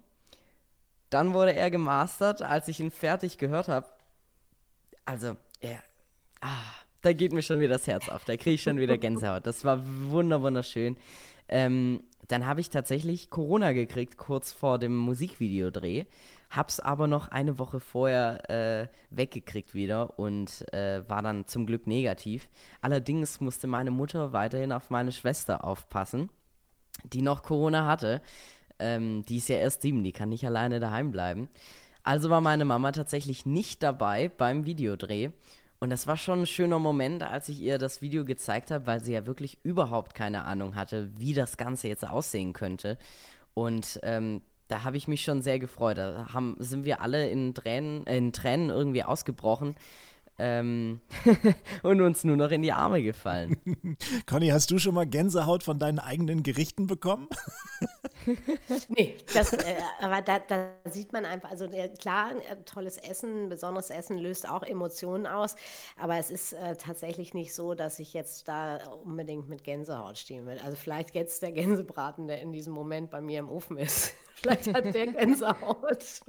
Dann wurde er gemastert. Als ich ihn fertig gehört habe, also, ja, ah, da geht mir schon wieder das Herz auf. Da kriege ich schon wieder Gänsehaut. Das war wunder wunderschön. Ähm, dann habe ich tatsächlich Corona gekriegt, kurz vor dem Musikvideodreh. Hab's aber noch eine Woche vorher äh, weggekriegt wieder und äh, war dann zum Glück negativ. Allerdings musste meine Mutter weiterhin auf meine Schwester aufpassen, die noch Corona hatte. Ähm, die ist ja erst sieben, die kann nicht alleine daheim bleiben. Also war meine Mama tatsächlich nicht dabei beim Videodreh. Und das war schon ein schöner Moment, als ich ihr das Video gezeigt habe, weil sie ja wirklich überhaupt keine Ahnung hatte, wie das Ganze jetzt aussehen könnte. Und ähm, da habe ich mich schon sehr gefreut. Da haben, sind wir alle in Tränen, in Tränen irgendwie ausgebrochen ähm, *laughs* und uns nur noch in die Arme gefallen. *laughs* Conny, hast du schon mal Gänsehaut von deinen eigenen Gerichten bekommen? *laughs* nee, das, äh, aber da, da, sieht man einfach, also äh, klar, äh, tolles Essen, besonderes Essen löst auch Emotionen aus, aber es ist äh, tatsächlich nicht so, dass ich jetzt da unbedingt mit Gänsehaut stehen will. Also vielleicht jetzt der Gänsebraten, der in diesem Moment bei mir im Ofen ist. *laughs* vielleicht hat der *laughs* Gänsehaut.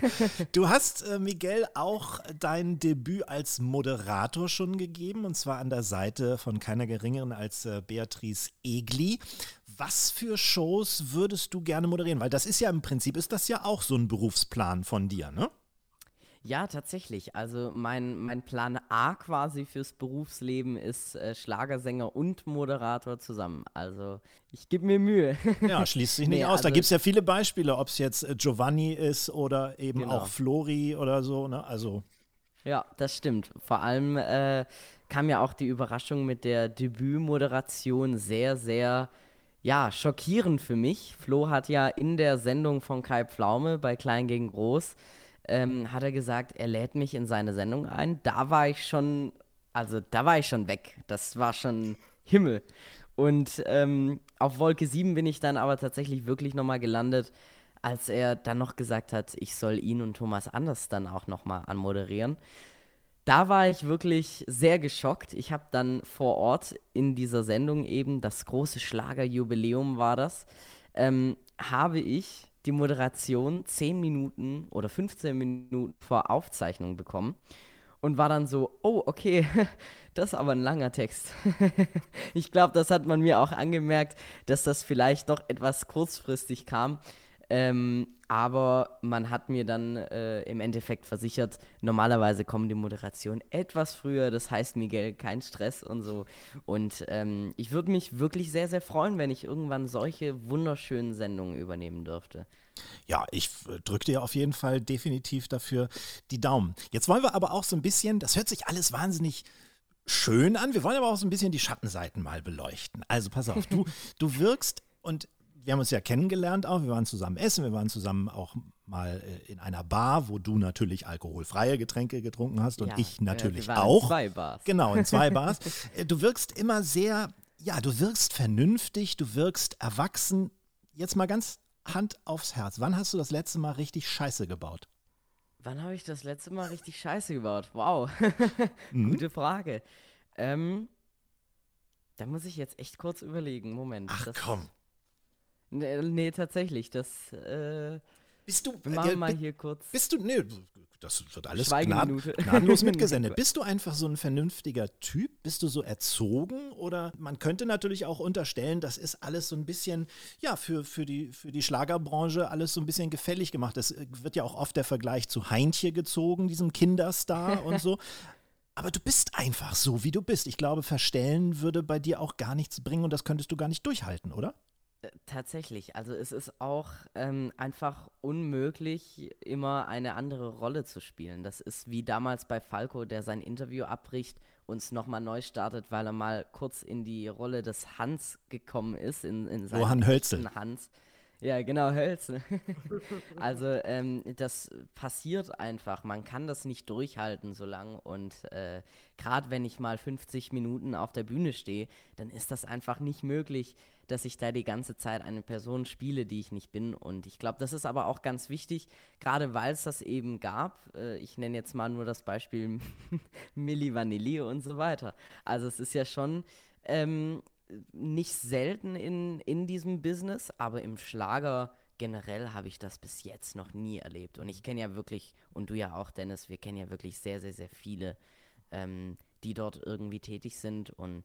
*laughs* Du hast, äh, Miguel, auch dein Debüt als Moderator schon gegeben, und zwar an der Seite von keiner geringeren als äh, Beatrice Egli. Was für Shows würdest du gerne moderieren? Weil das ist ja im Prinzip, ist das ja auch so ein Berufsplan von dir, ne? Ja, tatsächlich. Also mein, mein Plan A quasi fürs Berufsleben ist äh, Schlagersänger und Moderator zusammen. Also ich gebe mir Mühe. Ja, *laughs* schließt sich nicht nee, aus. Also da gibt es ja viele Beispiele, ob es jetzt äh, Giovanni ist oder eben genau. auch Flori oder so. Ne? Also. Ja, das stimmt. Vor allem äh, kam ja auch die Überraschung mit der Debütmoderation sehr, sehr ja, schockierend für mich. Flo hat ja in der Sendung von Kai Pflaume bei Klein gegen Groß ähm, hat er gesagt, er lädt mich in seine Sendung ein. Da war ich schon, also da war ich schon weg. Das war schon Himmel. Und ähm, auf Wolke 7 bin ich dann aber tatsächlich wirklich nochmal gelandet, als er dann noch gesagt hat, ich soll ihn und Thomas Anders dann auch nochmal anmoderieren. Da war ich wirklich sehr geschockt. Ich habe dann vor Ort in dieser Sendung eben, das große Schlagerjubiläum war das, ähm, habe ich die Moderation 10 Minuten oder 15 Minuten vor Aufzeichnung bekommen und war dann so, oh, okay, *laughs* das ist aber ein langer Text. *laughs* ich glaube, das hat man mir auch angemerkt, dass das vielleicht doch etwas kurzfristig kam. Ähm, aber man hat mir dann äh, im Endeffekt versichert, normalerweise kommen die Moderationen etwas früher. Das heißt, Miguel, kein Stress und so. Und ähm, ich würde mich wirklich sehr, sehr freuen, wenn ich irgendwann solche wunderschönen Sendungen übernehmen dürfte. Ja, ich äh, drücke dir auf jeden Fall definitiv dafür die Daumen. Jetzt wollen wir aber auch so ein bisschen, das hört sich alles wahnsinnig schön an, wir wollen aber auch so ein bisschen die Schattenseiten mal beleuchten. Also pass auf, du, *laughs* du wirkst und wir haben uns ja kennengelernt auch, wir waren zusammen essen, wir waren zusammen auch mal äh, in einer Bar, wo du natürlich alkoholfreie Getränke getrunken hast und Ja, ich äh, natürlich waren in auch. zwei Bars. Genau, in zwei *laughs* Bars. Äh, Du wirkst immer sehr, ja, du wirkst vernünftig, du wirkst erwachsen. Jetzt mal ganz Hand aufs Herz. Wann hast du das letzte Mal richtig Scheiße gebaut? Wann habe ich das letzte Mal richtig Scheiße gebaut? Wow, *laughs* Mhm. gute Frage. Ähm, da muss ich jetzt echt kurz überlegen. Moment. Ach komm. Nee, nee, tatsächlich. Das äh, Bist du, wir machen äh, mal hier kurz. bist du, nee, das wird alles gnad, gnadenlos mitgesendet. *laughs* Bist du einfach so ein vernünftiger Typ? Bist du so erzogen? Oder man könnte natürlich auch unterstellen, das ist alles so ein bisschen, ja, für, für, die, für die Schlagerbranche alles so ein bisschen gefällig gemacht. Es äh, wird ja auch oft der Vergleich zu Heintje gezogen, diesem Kinderstar *laughs* und so. Aber du bist einfach so, wie du bist. Ich glaube, verstellen würde bei dir auch gar nichts bringen und das könntest du gar nicht durchhalten, oder? Tatsächlich, also es ist auch ähm, einfach unmöglich, immer eine andere Rolle zu spielen. Das ist wie damals bei Falco, der sein Interview abbricht und es nochmal neu startet, weil er mal kurz in die Rolle des Hans gekommen ist, in, in seinen Johann Hölzel. Hans. Ja, genau, Hölzel. *laughs* also ähm, das passiert einfach. Man kann das nicht durchhalten so lang. Und äh, gerade wenn ich mal 50 Minuten auf der Bühne stehe, dann ist das einfach nicht möglich, dass ich da die ganze Zeit eine Person spiele, die ich nicht bin. Und ich glaube, das ist aber auch ganz wichtig, gerade weil es das eben gab. Äh, ich nenne jetzt mal nur das Beispiel *laughs* Milli Vanilli und so weiter. Also es ist ja schon ähm, nicht selten in, in diesem Business, aber im Schlager generell habe ich das bis jetzt noch nie erlebt. Und ich kenne ja wirklich, und du ja auch, Dennis, wir kennen ja wirklich sehr, sehr, sehr viele, ähm, die dort irgendwie tätig sind und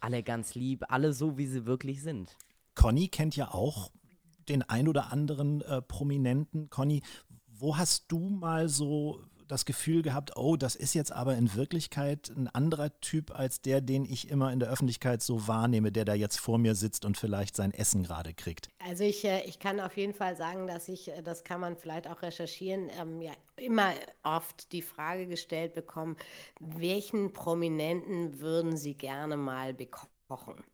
alle ganz lieb, alle so, wie sie wirklich sind. Conny kennt ja auch den ein oder anderen äh, Prominenten. Conny, wo hast du mal so das Gefühl gehabt, oh, das ist jetzt aber in Wirklichkeit ein anderer Typ als der, den ich immer in der Öffentlichkeit so wahrnehme, der da jetzt vor mir sitzt und vielleicht sein Essen gerade kriegt? Also ich, äh, ich kann auf jeden Fall sagen, dass ich, äh, das kann man vielleicht auch recherchieren, ähm, ja immer oft die Frage gestellt bekommen, welchen Prominenten würden Sie gerne mal bekochen?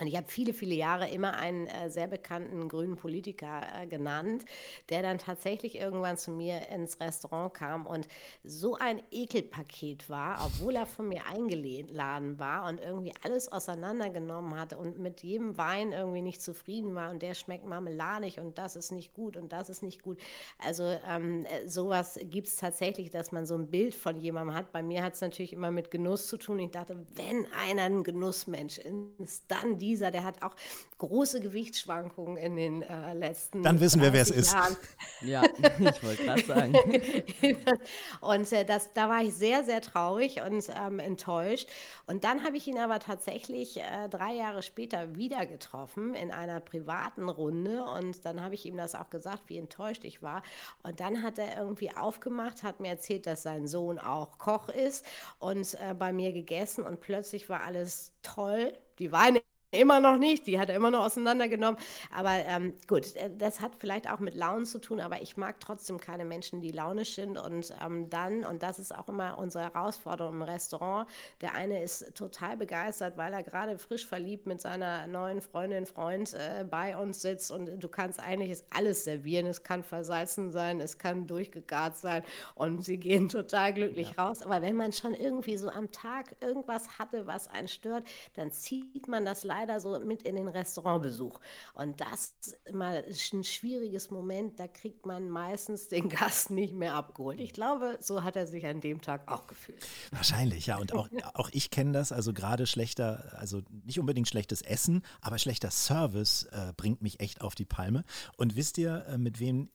Und ich habe viele, viele Jahre immer einen äh, sehr bekannten grünen Politiker äh, genannt, der dann tatsächlich irgendwann zu mir ins Restaurant kam und so ein Ekelpaket war, obwohl er von mir eingeladen war und irgendwie alles auseinandergenommen hatte und mit jedem Wein irgendwie nicht zufrieden war und der schmeckt marmeladig und das ist nicht gut und das ist nicht gut. Also ähm, äh, sowas gibt es tatsächlich, dass man so ein Bild von jemandem hat. Bei mir hat es natürlich immer mit Genuss zu tun. Ich dachte, wenn einer ein Genussmensch ist, dann dieser, der hat auch große Gewichtsschwankungen in den äh, letzten Dann wissen wir, wer es 30 ist. Jahren. Ja, *laughs* ich wollte gerade sagen. *laughs* und äh, das, da war ich sehr, sehr traurig und ähm, enttäuscht. Und dann habe ich ihn aber tatsächlich äh, drei Jahre später wieder getroffen in einer privaten Runde. Und dann habe ich ihm das auch gesagt, wie enttäuscht ich war. Und dann hat er irgendwie aufgemacht, hat mir erzählt, dass sein Sohn auch Koch ist und äh, bei mir gegessen. Und plötzlich war alles toll. Die Weine Immer noch nicht, die hat er immer noch auseinandergenommen. Aber ähm, gut, äh, das hat vielleicht auch mit Launen zu tun, aber ich mag trotzdem keine Menschen, die launisch sind. Und ähm, dann, und das ist auch immer unsere Herausforderung im Restaurant, der eine ist total begeistert, weil er gerade frisch verliebt mit seiner neuen Freundin, Freund äh, bei uns sitzt und du kannst eigentlich alles servieren. Es kann versalzen sein, es kann durchgegart sein und sie gehen total glücklich raus. Aber wenn man schon irgendwie so am Tag irgendwas hatte, was einen stört, dann zieht man das leider so mit in den Restaurantbesuch. Und das ist immer ein schwieriges Moment, da kriegt man meistens den *laughs* Gast nicht mehr abgeholt. Ich glaube, so hat er sich an dem Tag auch gefühlt. Wahrscheinlich, ja. Und auch, *laughs* auch ich kenne das. Also gerade schlechter, also nicht unbedingt schlechtes Essen, aber schlechter Service äh, bringt mich echt auf die Palme. Und wisst ihr, äh, mit wem,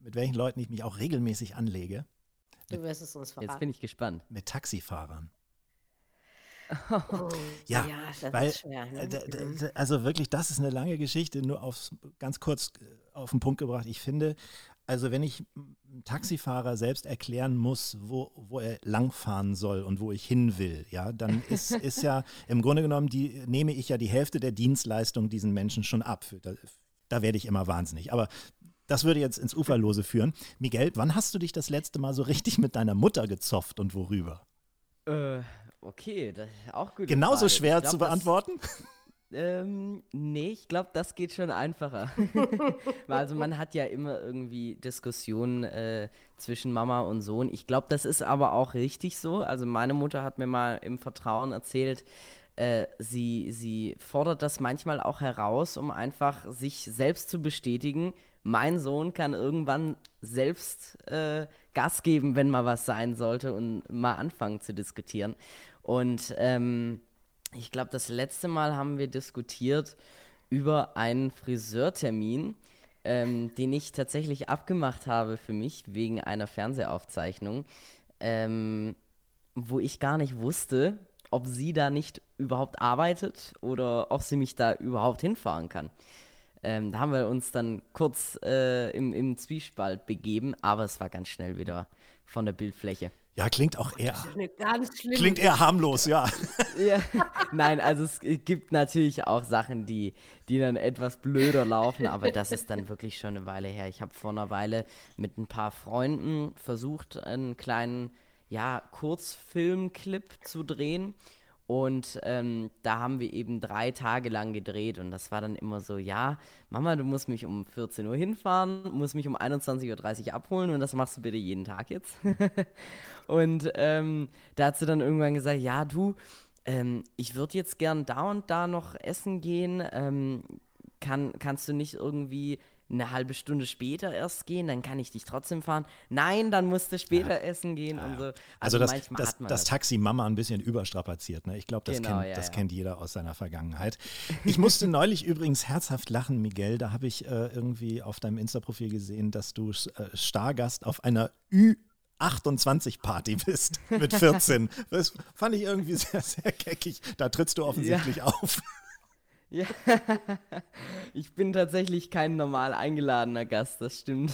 mit welchen Leuten ich mich auch regelmäßig anlege? Du wirst es uns Jetzt bin verraten. ich gespannt. Mit Taxifahrern. Oh, ja, ja das weil, ist schwer. Ne? Mhm. Also wirklich, das ist eine lange Geschichte, nur aufs, ganz kurz äh, auf den Punkt gebracht. Ich finde, also wenn ich einem Taxifahrer selbst erklären muss, wo, wo er langfahren soll und wo ich hin will, ja, dann ist, *laughs* ist ja im Grunde genommen, die, nehme ich ja die Hälfte der Dienstleistung diesen Menschen schon ab. Da, da werde ich immer wahnsinnig. Aber das würde jetzt ins Uferlose führen. Miguel, wann hast du dich das letzte Mal so richtig mit deiner Mutter gezofft und worüber? Äh, okay, das ist auch gut. Genauso Frage. schwer glaub, zu beantworten? Ähm, nee, ich glaube, das geht schon einfacher. *laughs* also man hat ja immer irgendwie Diskussionen äh, zwischen Mama und Sohn. Ich glaube, das ist aber auch richtig so. Also meine Mutter hat mir mal im Vertrauen erzählt, äh, sie, sie fordert das manchmal auch heraus, um einfach sich selbst zu bestätigen, mein Sohn kann irgendwann selbst äh, Gas geben, wenn mal was sein sollte und mal anfangen zu diskutieren. Und ähm, ich glaube, das letzte Mal haben wir diskutiert über einen Friseurtermin, ähm, den ich tatsächlich abgemacht habe für mich wegen einer Fernsehaufzeichnung, ähm, wo ich gar nicht wusste, ob sie da nicht überhaupt arbeitet oder ob sie mich da überhaupt hinfahren kann. Ähm, da haben wir uns dann kurz äh, im, im Zwiespalt begeben, aber es war ganz schnell wieder von der Bildfläche. Ja, klingt auch eher. Klingt eher harmlos, ja. *laughs* ja. Nein, also es gibt natürlich auch Sachen, die, die dann etwas blöder laufen, aber das ist dann wirklich schon eine Weile her. Ich habe vor einer Weile mit ein paar Freunden versucht, einen kleinen, ja, Kurzfilmclip zu drehen. Und ähm, da haben wir eben drei Tage lang gedreht und das war dann immer so, ja, Mama, du musst mich um 14 Uhr hinfahren, musst mich um 21.30 Uhr abholen und das machst du bitte jeden Tag jetzt. *laughs* und ähm, da hat sie dann irgendwann gesagt, ja, du, ähm, ich würde jetzt gern da und da noch essen gehen. Ähm, kann, kannst du nicht irgendwie eine halbe Stunde später erst gehen, dann kann ich dich trotzdem fahren. Nein, dann musst du später ja. essen gehen ja. und so. Also, also das, das, das, Taxi Mama ein bisschen überstrapaziert. Ne? Ich glaube, das, genau, kennt, ja, das kennt jeder aus seiner Vergangenheit. *laughs* Ich musste neulich übrigens herzhaft lachen, Miguel. Da habe ich äh, irgendwie auf deinem Insta-Profil gesehen, dass du äh, Stargast auf einer Ü 28-Party bist mit 14. *laughs* Das fand ich irgendwie sehr, sehr keckig. Da trittst du offensichtlich ja. auf. Ja, *laughs* ich bin tatsächlich kein normal eingeladener Gast, das stimmt.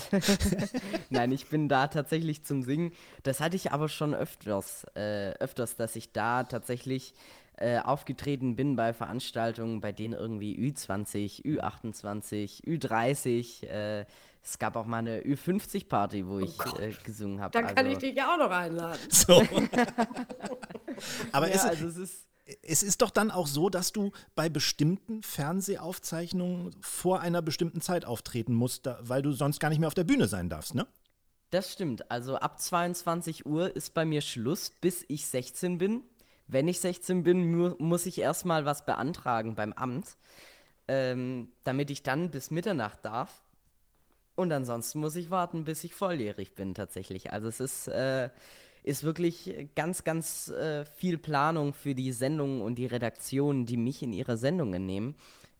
*laughs* Nein, ich bin da tatsächlich zum Singen. Das hatte ich aber schon öfters, äh, öfters, dass ich da tatsächlich äh, aufgetreten bin bei Veranstaltungen, bei denen irgendwie Ü20, Ü28, Ü30, äh, es gab auch mal eine Ü50-Party, wo oh ich äh, gesungen habe. Da also, kann ich dich ja auch noch einladen. *laughs* So. *laughs* aber ja, ist, also es ist es ist doch dann auch so, dass du bei bestimmten Fernsehaufzeichnungen vor einer bestimmten Zeit auftreten musst, weil du sonst gar nicht mehr auf der Bühne sein darfst, ne? Das stimmt. Also ab 22 Uhr ist bei mir Schluss, bis ich 16 bin. Wenn ich 16 bin, mu muss ich erstmal was beantragen beim Amt, ähm, damit ich dann bis Mitternacht darf. Und ansonsten muss ich warten, bis ich volljährig bin tatsächlich. Also es ist äh, ist wirklich ganz, ganz äh, viel Planung für die Sendungen und die Redaktionen, die mich in ihre Sendungen nehmen.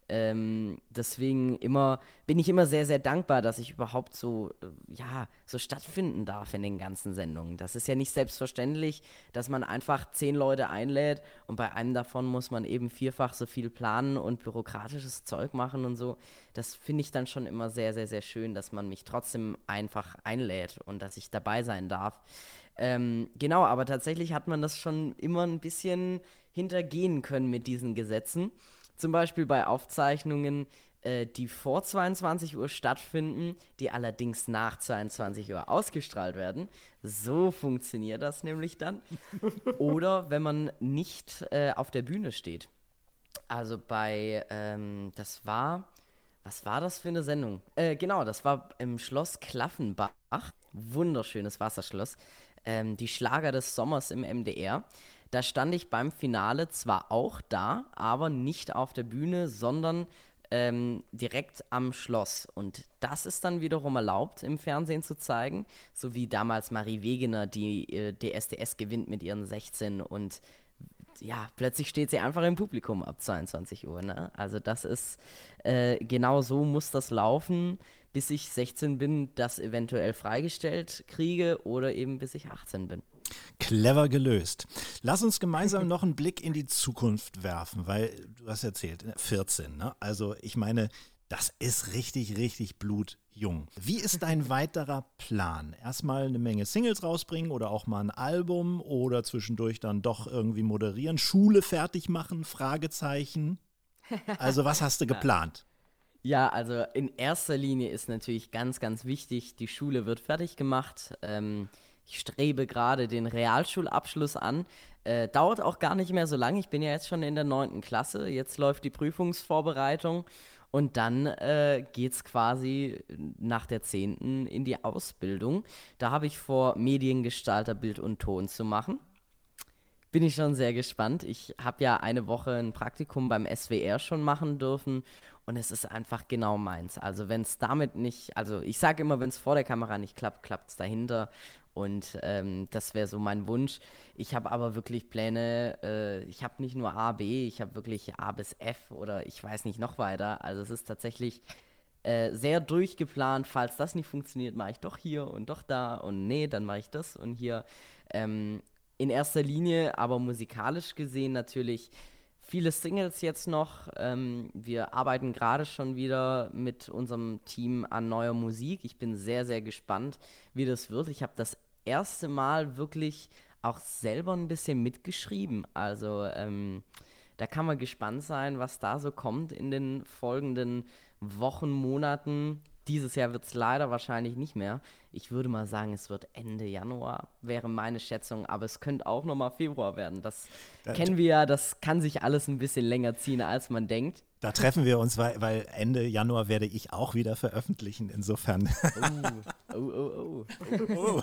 Ähm, deswegen immer bin ich immer sehr, sehr dankbar, dass ich überhaupt so, äh, ja, so stattfinden darf in den ganzen Sendungen. Das ist ja nicht selbstverständlich, dass man einfach zehn Leute einlädt und bei einem davon muss man eben vierfach so viel planen und bürokratisches Zeug machen und so. Das finde ich dann schon immer sehr, sehr, sehr schön, dass man mich trotzdem einfach einlädt und dass ich dabei sein darf. Ähm, genau, aber tatsächlich hat man das schon immer ein bisschen hintergehen können mit diesen Gesetzen. Zum Beispiel bei Aufzeichnungen, äh, die vor 22 Uhr stattfinden, die allerdings nach 22 Uhr ausgestrahlt werden. So funktioniert das nämlich dann. *laughs* Oder wenn man nicht äh, auf der Bühne steht. Also bei, ähm, das war, was war das für eine Sendung? Äh, genau, das war im Schloss Klaffenbach. Wunderschönes Wasserschloss ähm, die Schlager des Sommers im MDR. Da stand ich beim Finale zwar auch da, aber nicht auf der Bühne, sondern ähm, direkt am Schloss. Und das ist dann wiederum erlaubt, im Fernsehen zu zeigen. So wie damals Marie Wegener, die äh, DSDS gewinnt mit ihren 16 und ja, plötzlich steht sie einfach im Publikum ab 22 Uhr. Ne? Also das ist, äh, genau so muss das laufen bis ich 16 bin, das eventuell freigestellt kriege oder eben bis ich 18 bin. Clever gelöst. Lass uns gemeinsam noch einen Blick in die Zukunft werfen, weil du hast erzählt, 14, ne? Also ich meine, das ist richtig, richtig blutjung. Wie ist dein weiterer Plan? Erstmal eine Menge Singles rausbringen oder auch mal ein Album oder zwischendurch dann doch irgendwie moderieren, Schule fertig machen, Fragezeichen. Also was hast du *laughs* geplant? Ja, also in erster Linie ist natürlich ganz, ganz wichtig, die Schule wird fertig gemacht. Ähm, ich strebe gerade den Realschulabschluss an. Äh, dauert auch gar nicht mehr so lange. Ich bin ja jetzt schon in der neunten Klasse. Jetzt läuft die Prüfungsvorbereitung. Und dann äh, geht es quasi nach der 10. in die Ausbildung. Da habe ich vor, Mediengestalter Bild und Ton zu machen. Bin ich schon sehr gespannt. Ich habe ja eine Woche ein Praktikum beim SWR schon machen dürfen und es ist einfach genau meins. Also wenn es damit nicht, also ich sage immer, wenn es vor der Kamera nicht klappt, klappt es dahinter. Und ähm, das wäre so mein Wunsch. Ich habe aber wirklich Pläne, äh, ich habe nicht nur A, B, ich habe wirklich A bis F oder ich weiß nicht noch weiter. Also es ist tatsächlich äh, sehr durchgeplant. Falls das nicht funktioniert, mache ich doch hier und doch da und nee, dann mache ich das und hier. Ähm, in erster Linie, aber musikalisch gesehen natürlich viele Singles jetzt noch. Ähm, wir arbeiten gerade schon wieder mit unserem Team an neuer Musik. Ich bin sehr, sehr gespannt, wie das wird. Ich habe das erste Mal wirklich auch selber ein bisschen mitgeschrieben. Also ähm, da kann man gespannt sein, was da so kommt in den folgenden Wochen, Monaten. Dieses Jahr wird es leider wahrscheinlich nicht mehr. Ich würde mal sagen, es wird Ende Januar, wäre meine Schätzung, aber es könnte auch nochmal Februar werden. Das da, kennen wir ja, das kann sich alles ein bisschen länger ziehen, als man denkt. Da treffen wir uns, weil, weil Ende Januar werde ich auch wieder veröffentlichen. Insofern. *laughs* Oh, oh, oh, oh.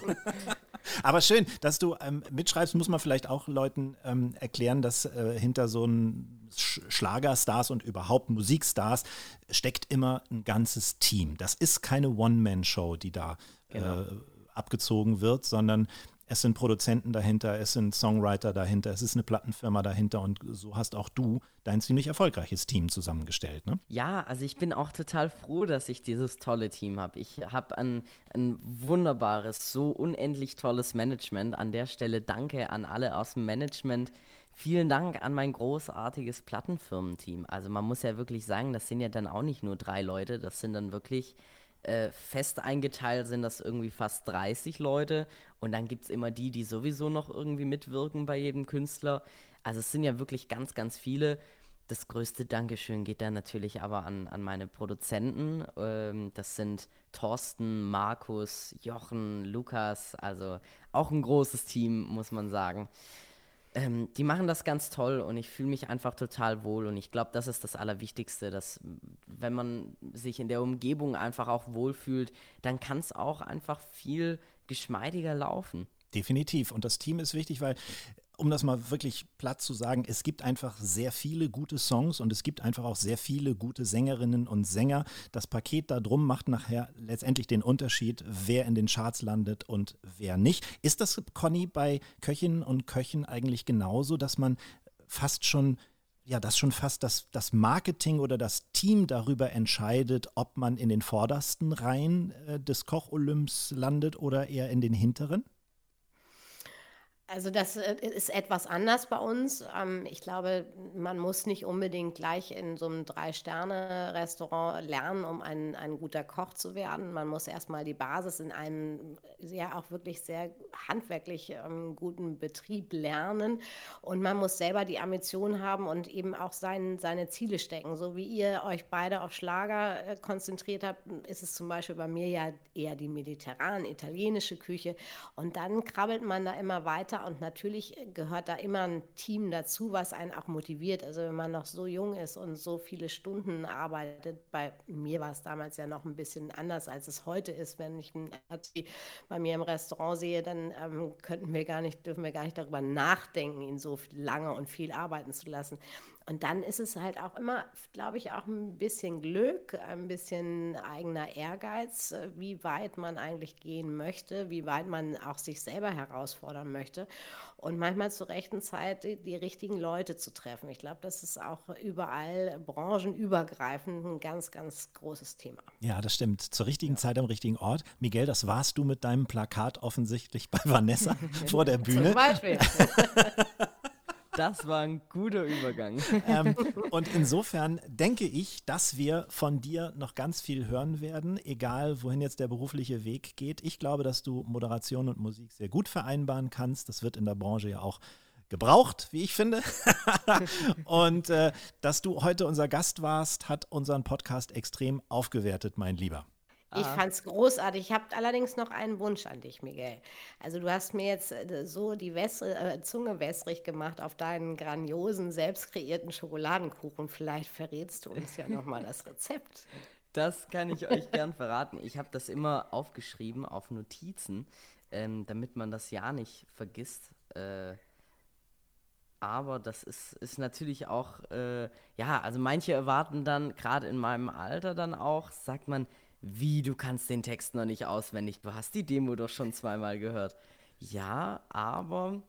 *laughs* Aber schön, dass du ähm, mitschreibst, muss man vielleicht auch Leuten ähm, erklären, dass äh, hinter so einem Schlagerstars und überhaupt Musikstars steckt immer ein ganzes Team. Das ist keine One-Man-Show, die da genau. äh, abgezogen wird, sondern es sind Produzenten dahinter, es sind Songwriter dahinter, es ist eine Plattenfirma dahinter und so hast auch du dein ziemlich erfolgreiches Team zusammengestellt. Ne? Ja, also ich bin auch total froh, dass ich dieses tolle Team habe. Ich habe ein, ein wunderbares, so unendlich tolles Management. An der Stelle danke an alle aus dem Management. Vielen Dank an mein großartiges Plattenfirmenteam. Also man muss ja wirklich sagen, das sind ja dann auch nicht nur drei Leute, das sind dann wirklich äh, fest eingeteilt sind das irgendwie fast 30 Leute und dann gibt es immer die, die sowieso noch irgendwie mitwirken bei jedem Künstler. Also es sind ja wirklich ganz, ganz viele. Das größte Dankeschön geht dann natürlich aber an, an meine Produzenten. Ähm, das sind Thorsten, Markus, Jochen, Lukas, also auch ein großes Team, muss man sagen. Ähm, die machen das ganz toll und ich fühle mich einfach total wohl und ich glaube, das ist das Allerwichtigste, dass wenn man sich in der Umgebung einfach auch wohlfühlt, dann kann es auch einfach viel geschmeidiger laufen. Definitiv. Und das Team ist wichtig, weil um das mal wirklich platt zu sagen, es gibt einfach sehr viele gute Songs und es gibt einfach auch sehr viele gute Sängerinnen und Sänger. Das Paket da drum macht nachher letztendlich den Unterschied, wer in den Charts landet und wer nicht. Ist das, Conny, bei Köchinnen und Köchen eigentlich genauso, dass man fast schon ja, dass schon fast das, das Marketing oder das Team darüber entscheidet, ob man in den vordersten Reihen äh, des Koch-Olymps landet oder eher in den hinteren? Also das äh, ist etwas anders bei uns. Ähm, ich glaube, man muss nicht unbedingt gleich in so einem Drei-Sterne-Restaurant lernen, um ein, ein guter Koch zu werden. Man muss erstmal die Basis in einem ja auch wirklich sehr handwerklich ähm, guten Betrieb lernen. Und man muss selber die Ambition haben und eben auch sein, seine Ziele stecken. So wie ihr euch beide auf Schlager äh, konzentriert habt, ist es zum Beispiel bei mir ja eher die mediterran-italienische Küche. Und dann krabbelt man da immer weiter und natürlich gehört da immer ein Team dazu, was einen auch motiviert. Also wenn man noch so jung ist und so viele Stunden arbeitet, bei mir war es damals ja noch ein bisschen anders, als es heute ist. Wenn ich einen Azubi bei mir im Restaurant sehe, dann ähm, könnten wir gar nicht, dürfen wir gar nicht darüber nachdenken, ihn so lange und viel arbeiten zu lassen. Und dann ist es halt auch immer, glaube ich, auch ein bisschen Glück, ein bisschen eigener Ehrgeiz, äh, wie weit man eigentlich gehen möchte, wie weit man auch sich selber herausfordern möchte und manchmal zur rechten Zeit die, die richtigen Leute zu treffen. Ich glaube, das ist auch überall branchenübergreifend ein ganz, ganz großes Thema. Ja, das stimmt. Zur richtigen ja. Zeit am richtigen Ort. Miguel, das warst du mit deinem Plakat offensichtlich bei Vanessa *laughs* vor der Bühne. Zum Beispiel. *laughs* Das war ein guter Übergang. Ähm, und insofern denke ich, dass wir von dir noch ganz viel hören werden, egal wohin jetzt der berufliche Weg geht. Ich glaube, dass du Moderation und Musik sehr gut vereinbaren kannst. Das wird in der Branche ja auch gebraucht, wie ich finde. *laughs* und äh, dass du heute unser Gast warst, hat unseren Podcast extrem aufgewertet, mein Lieber. Ich fand es großartig. Ich habe allerdings noch einen Wunsch an dich, Miguel. Also du hast mir jetzt äh, so die Wässre, äh, Zunge wässrig gemacht auf deinen grandiosen, selbst kreierten Schokoladenkuchen. Vielleicht verrätst du uns ja nochmal *laughs* das Rezept. Das kann ich euch *laughs* gern verraten. Ich habe das immer aufgeschrieben auf Notizen, ähm, damit man das ja nicht vergisst. Äh, aber das ist, ist natürlich auch, äh, ja, also manche erwarten dann, gerade in meinem Alter dann auch, sagt man, wie, du kannst den Text noch nicht auswendig, du hast die Demo doch schon zweimal gehört. Ja, aber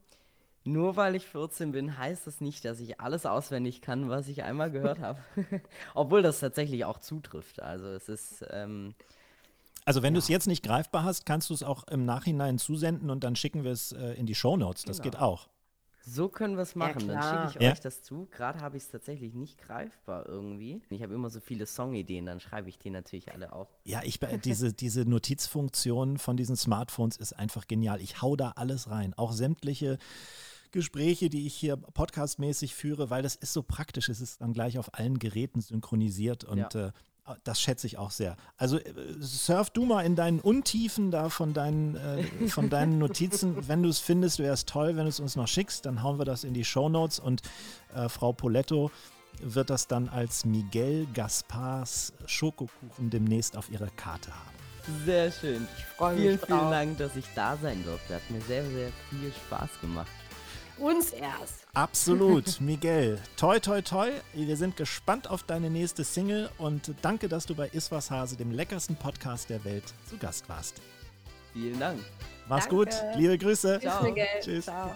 nur weil ich 14 bin, heißt das nicht, dass ich alles auswendig kann, was ich einmal gehört *laughs* habe. *laughs* Obwohl das tatsächlich auch zutrifft. Also es ist. Ähm, also wenn ja. du es jetzt nicht greifbar hast, kannst du es auch im Nachhinein zusenden und dann schicken wir es äh, in die Show Notes. Das genau. geht auch. So können wir es machen. Ja, dann schicke ich ja. euch das zu. Gerade habe ich es tatsächlich nicht greifbar irgendwie. Ich habe immer so viele Songideen, dann schreibe ich die natürlich alle auf. Ja, ich diese, diese Notizfunktion von diesen Smartphones ist einfach genial. Ich hau da alles rein. Auch sämtliche Gespräche, die ich hier podcastmäßig führe, weil das ist so praktisch. Es ist dann gleich auf allen Geräten synchronisiert und ja. äh, das schätze ich auch sehr. Also äh, surf du mal in deinen Untiefen da von deinen, äh, von deinen Notizen. Wenn du es findest, wäre es toll, wenn du es uns noch schickst. Dann hauen wir das in die Show Notes und äh, Frau Poletto wird das dann als Miguel Gaspars Schokokuchen demnächst auf ihrer Karte haben. Sehr schön. Ich freue mich. Vielen, vielen Dank, dass ich da sein durfte. Hat mir sehr, sehr viel Spaß gemacht uns erst. Absolut, *laughs* Miguel. Toi, toi, toi. Wir sind gespannt auf deine nächste Single und danke, dass du bei Iswas Hase, dem leckersten Podcast der Welt, zu Gast warst. Vielen Dank. Mach's danke. gut. Liebe Grüße. Ciao. Tschüss. Ciao.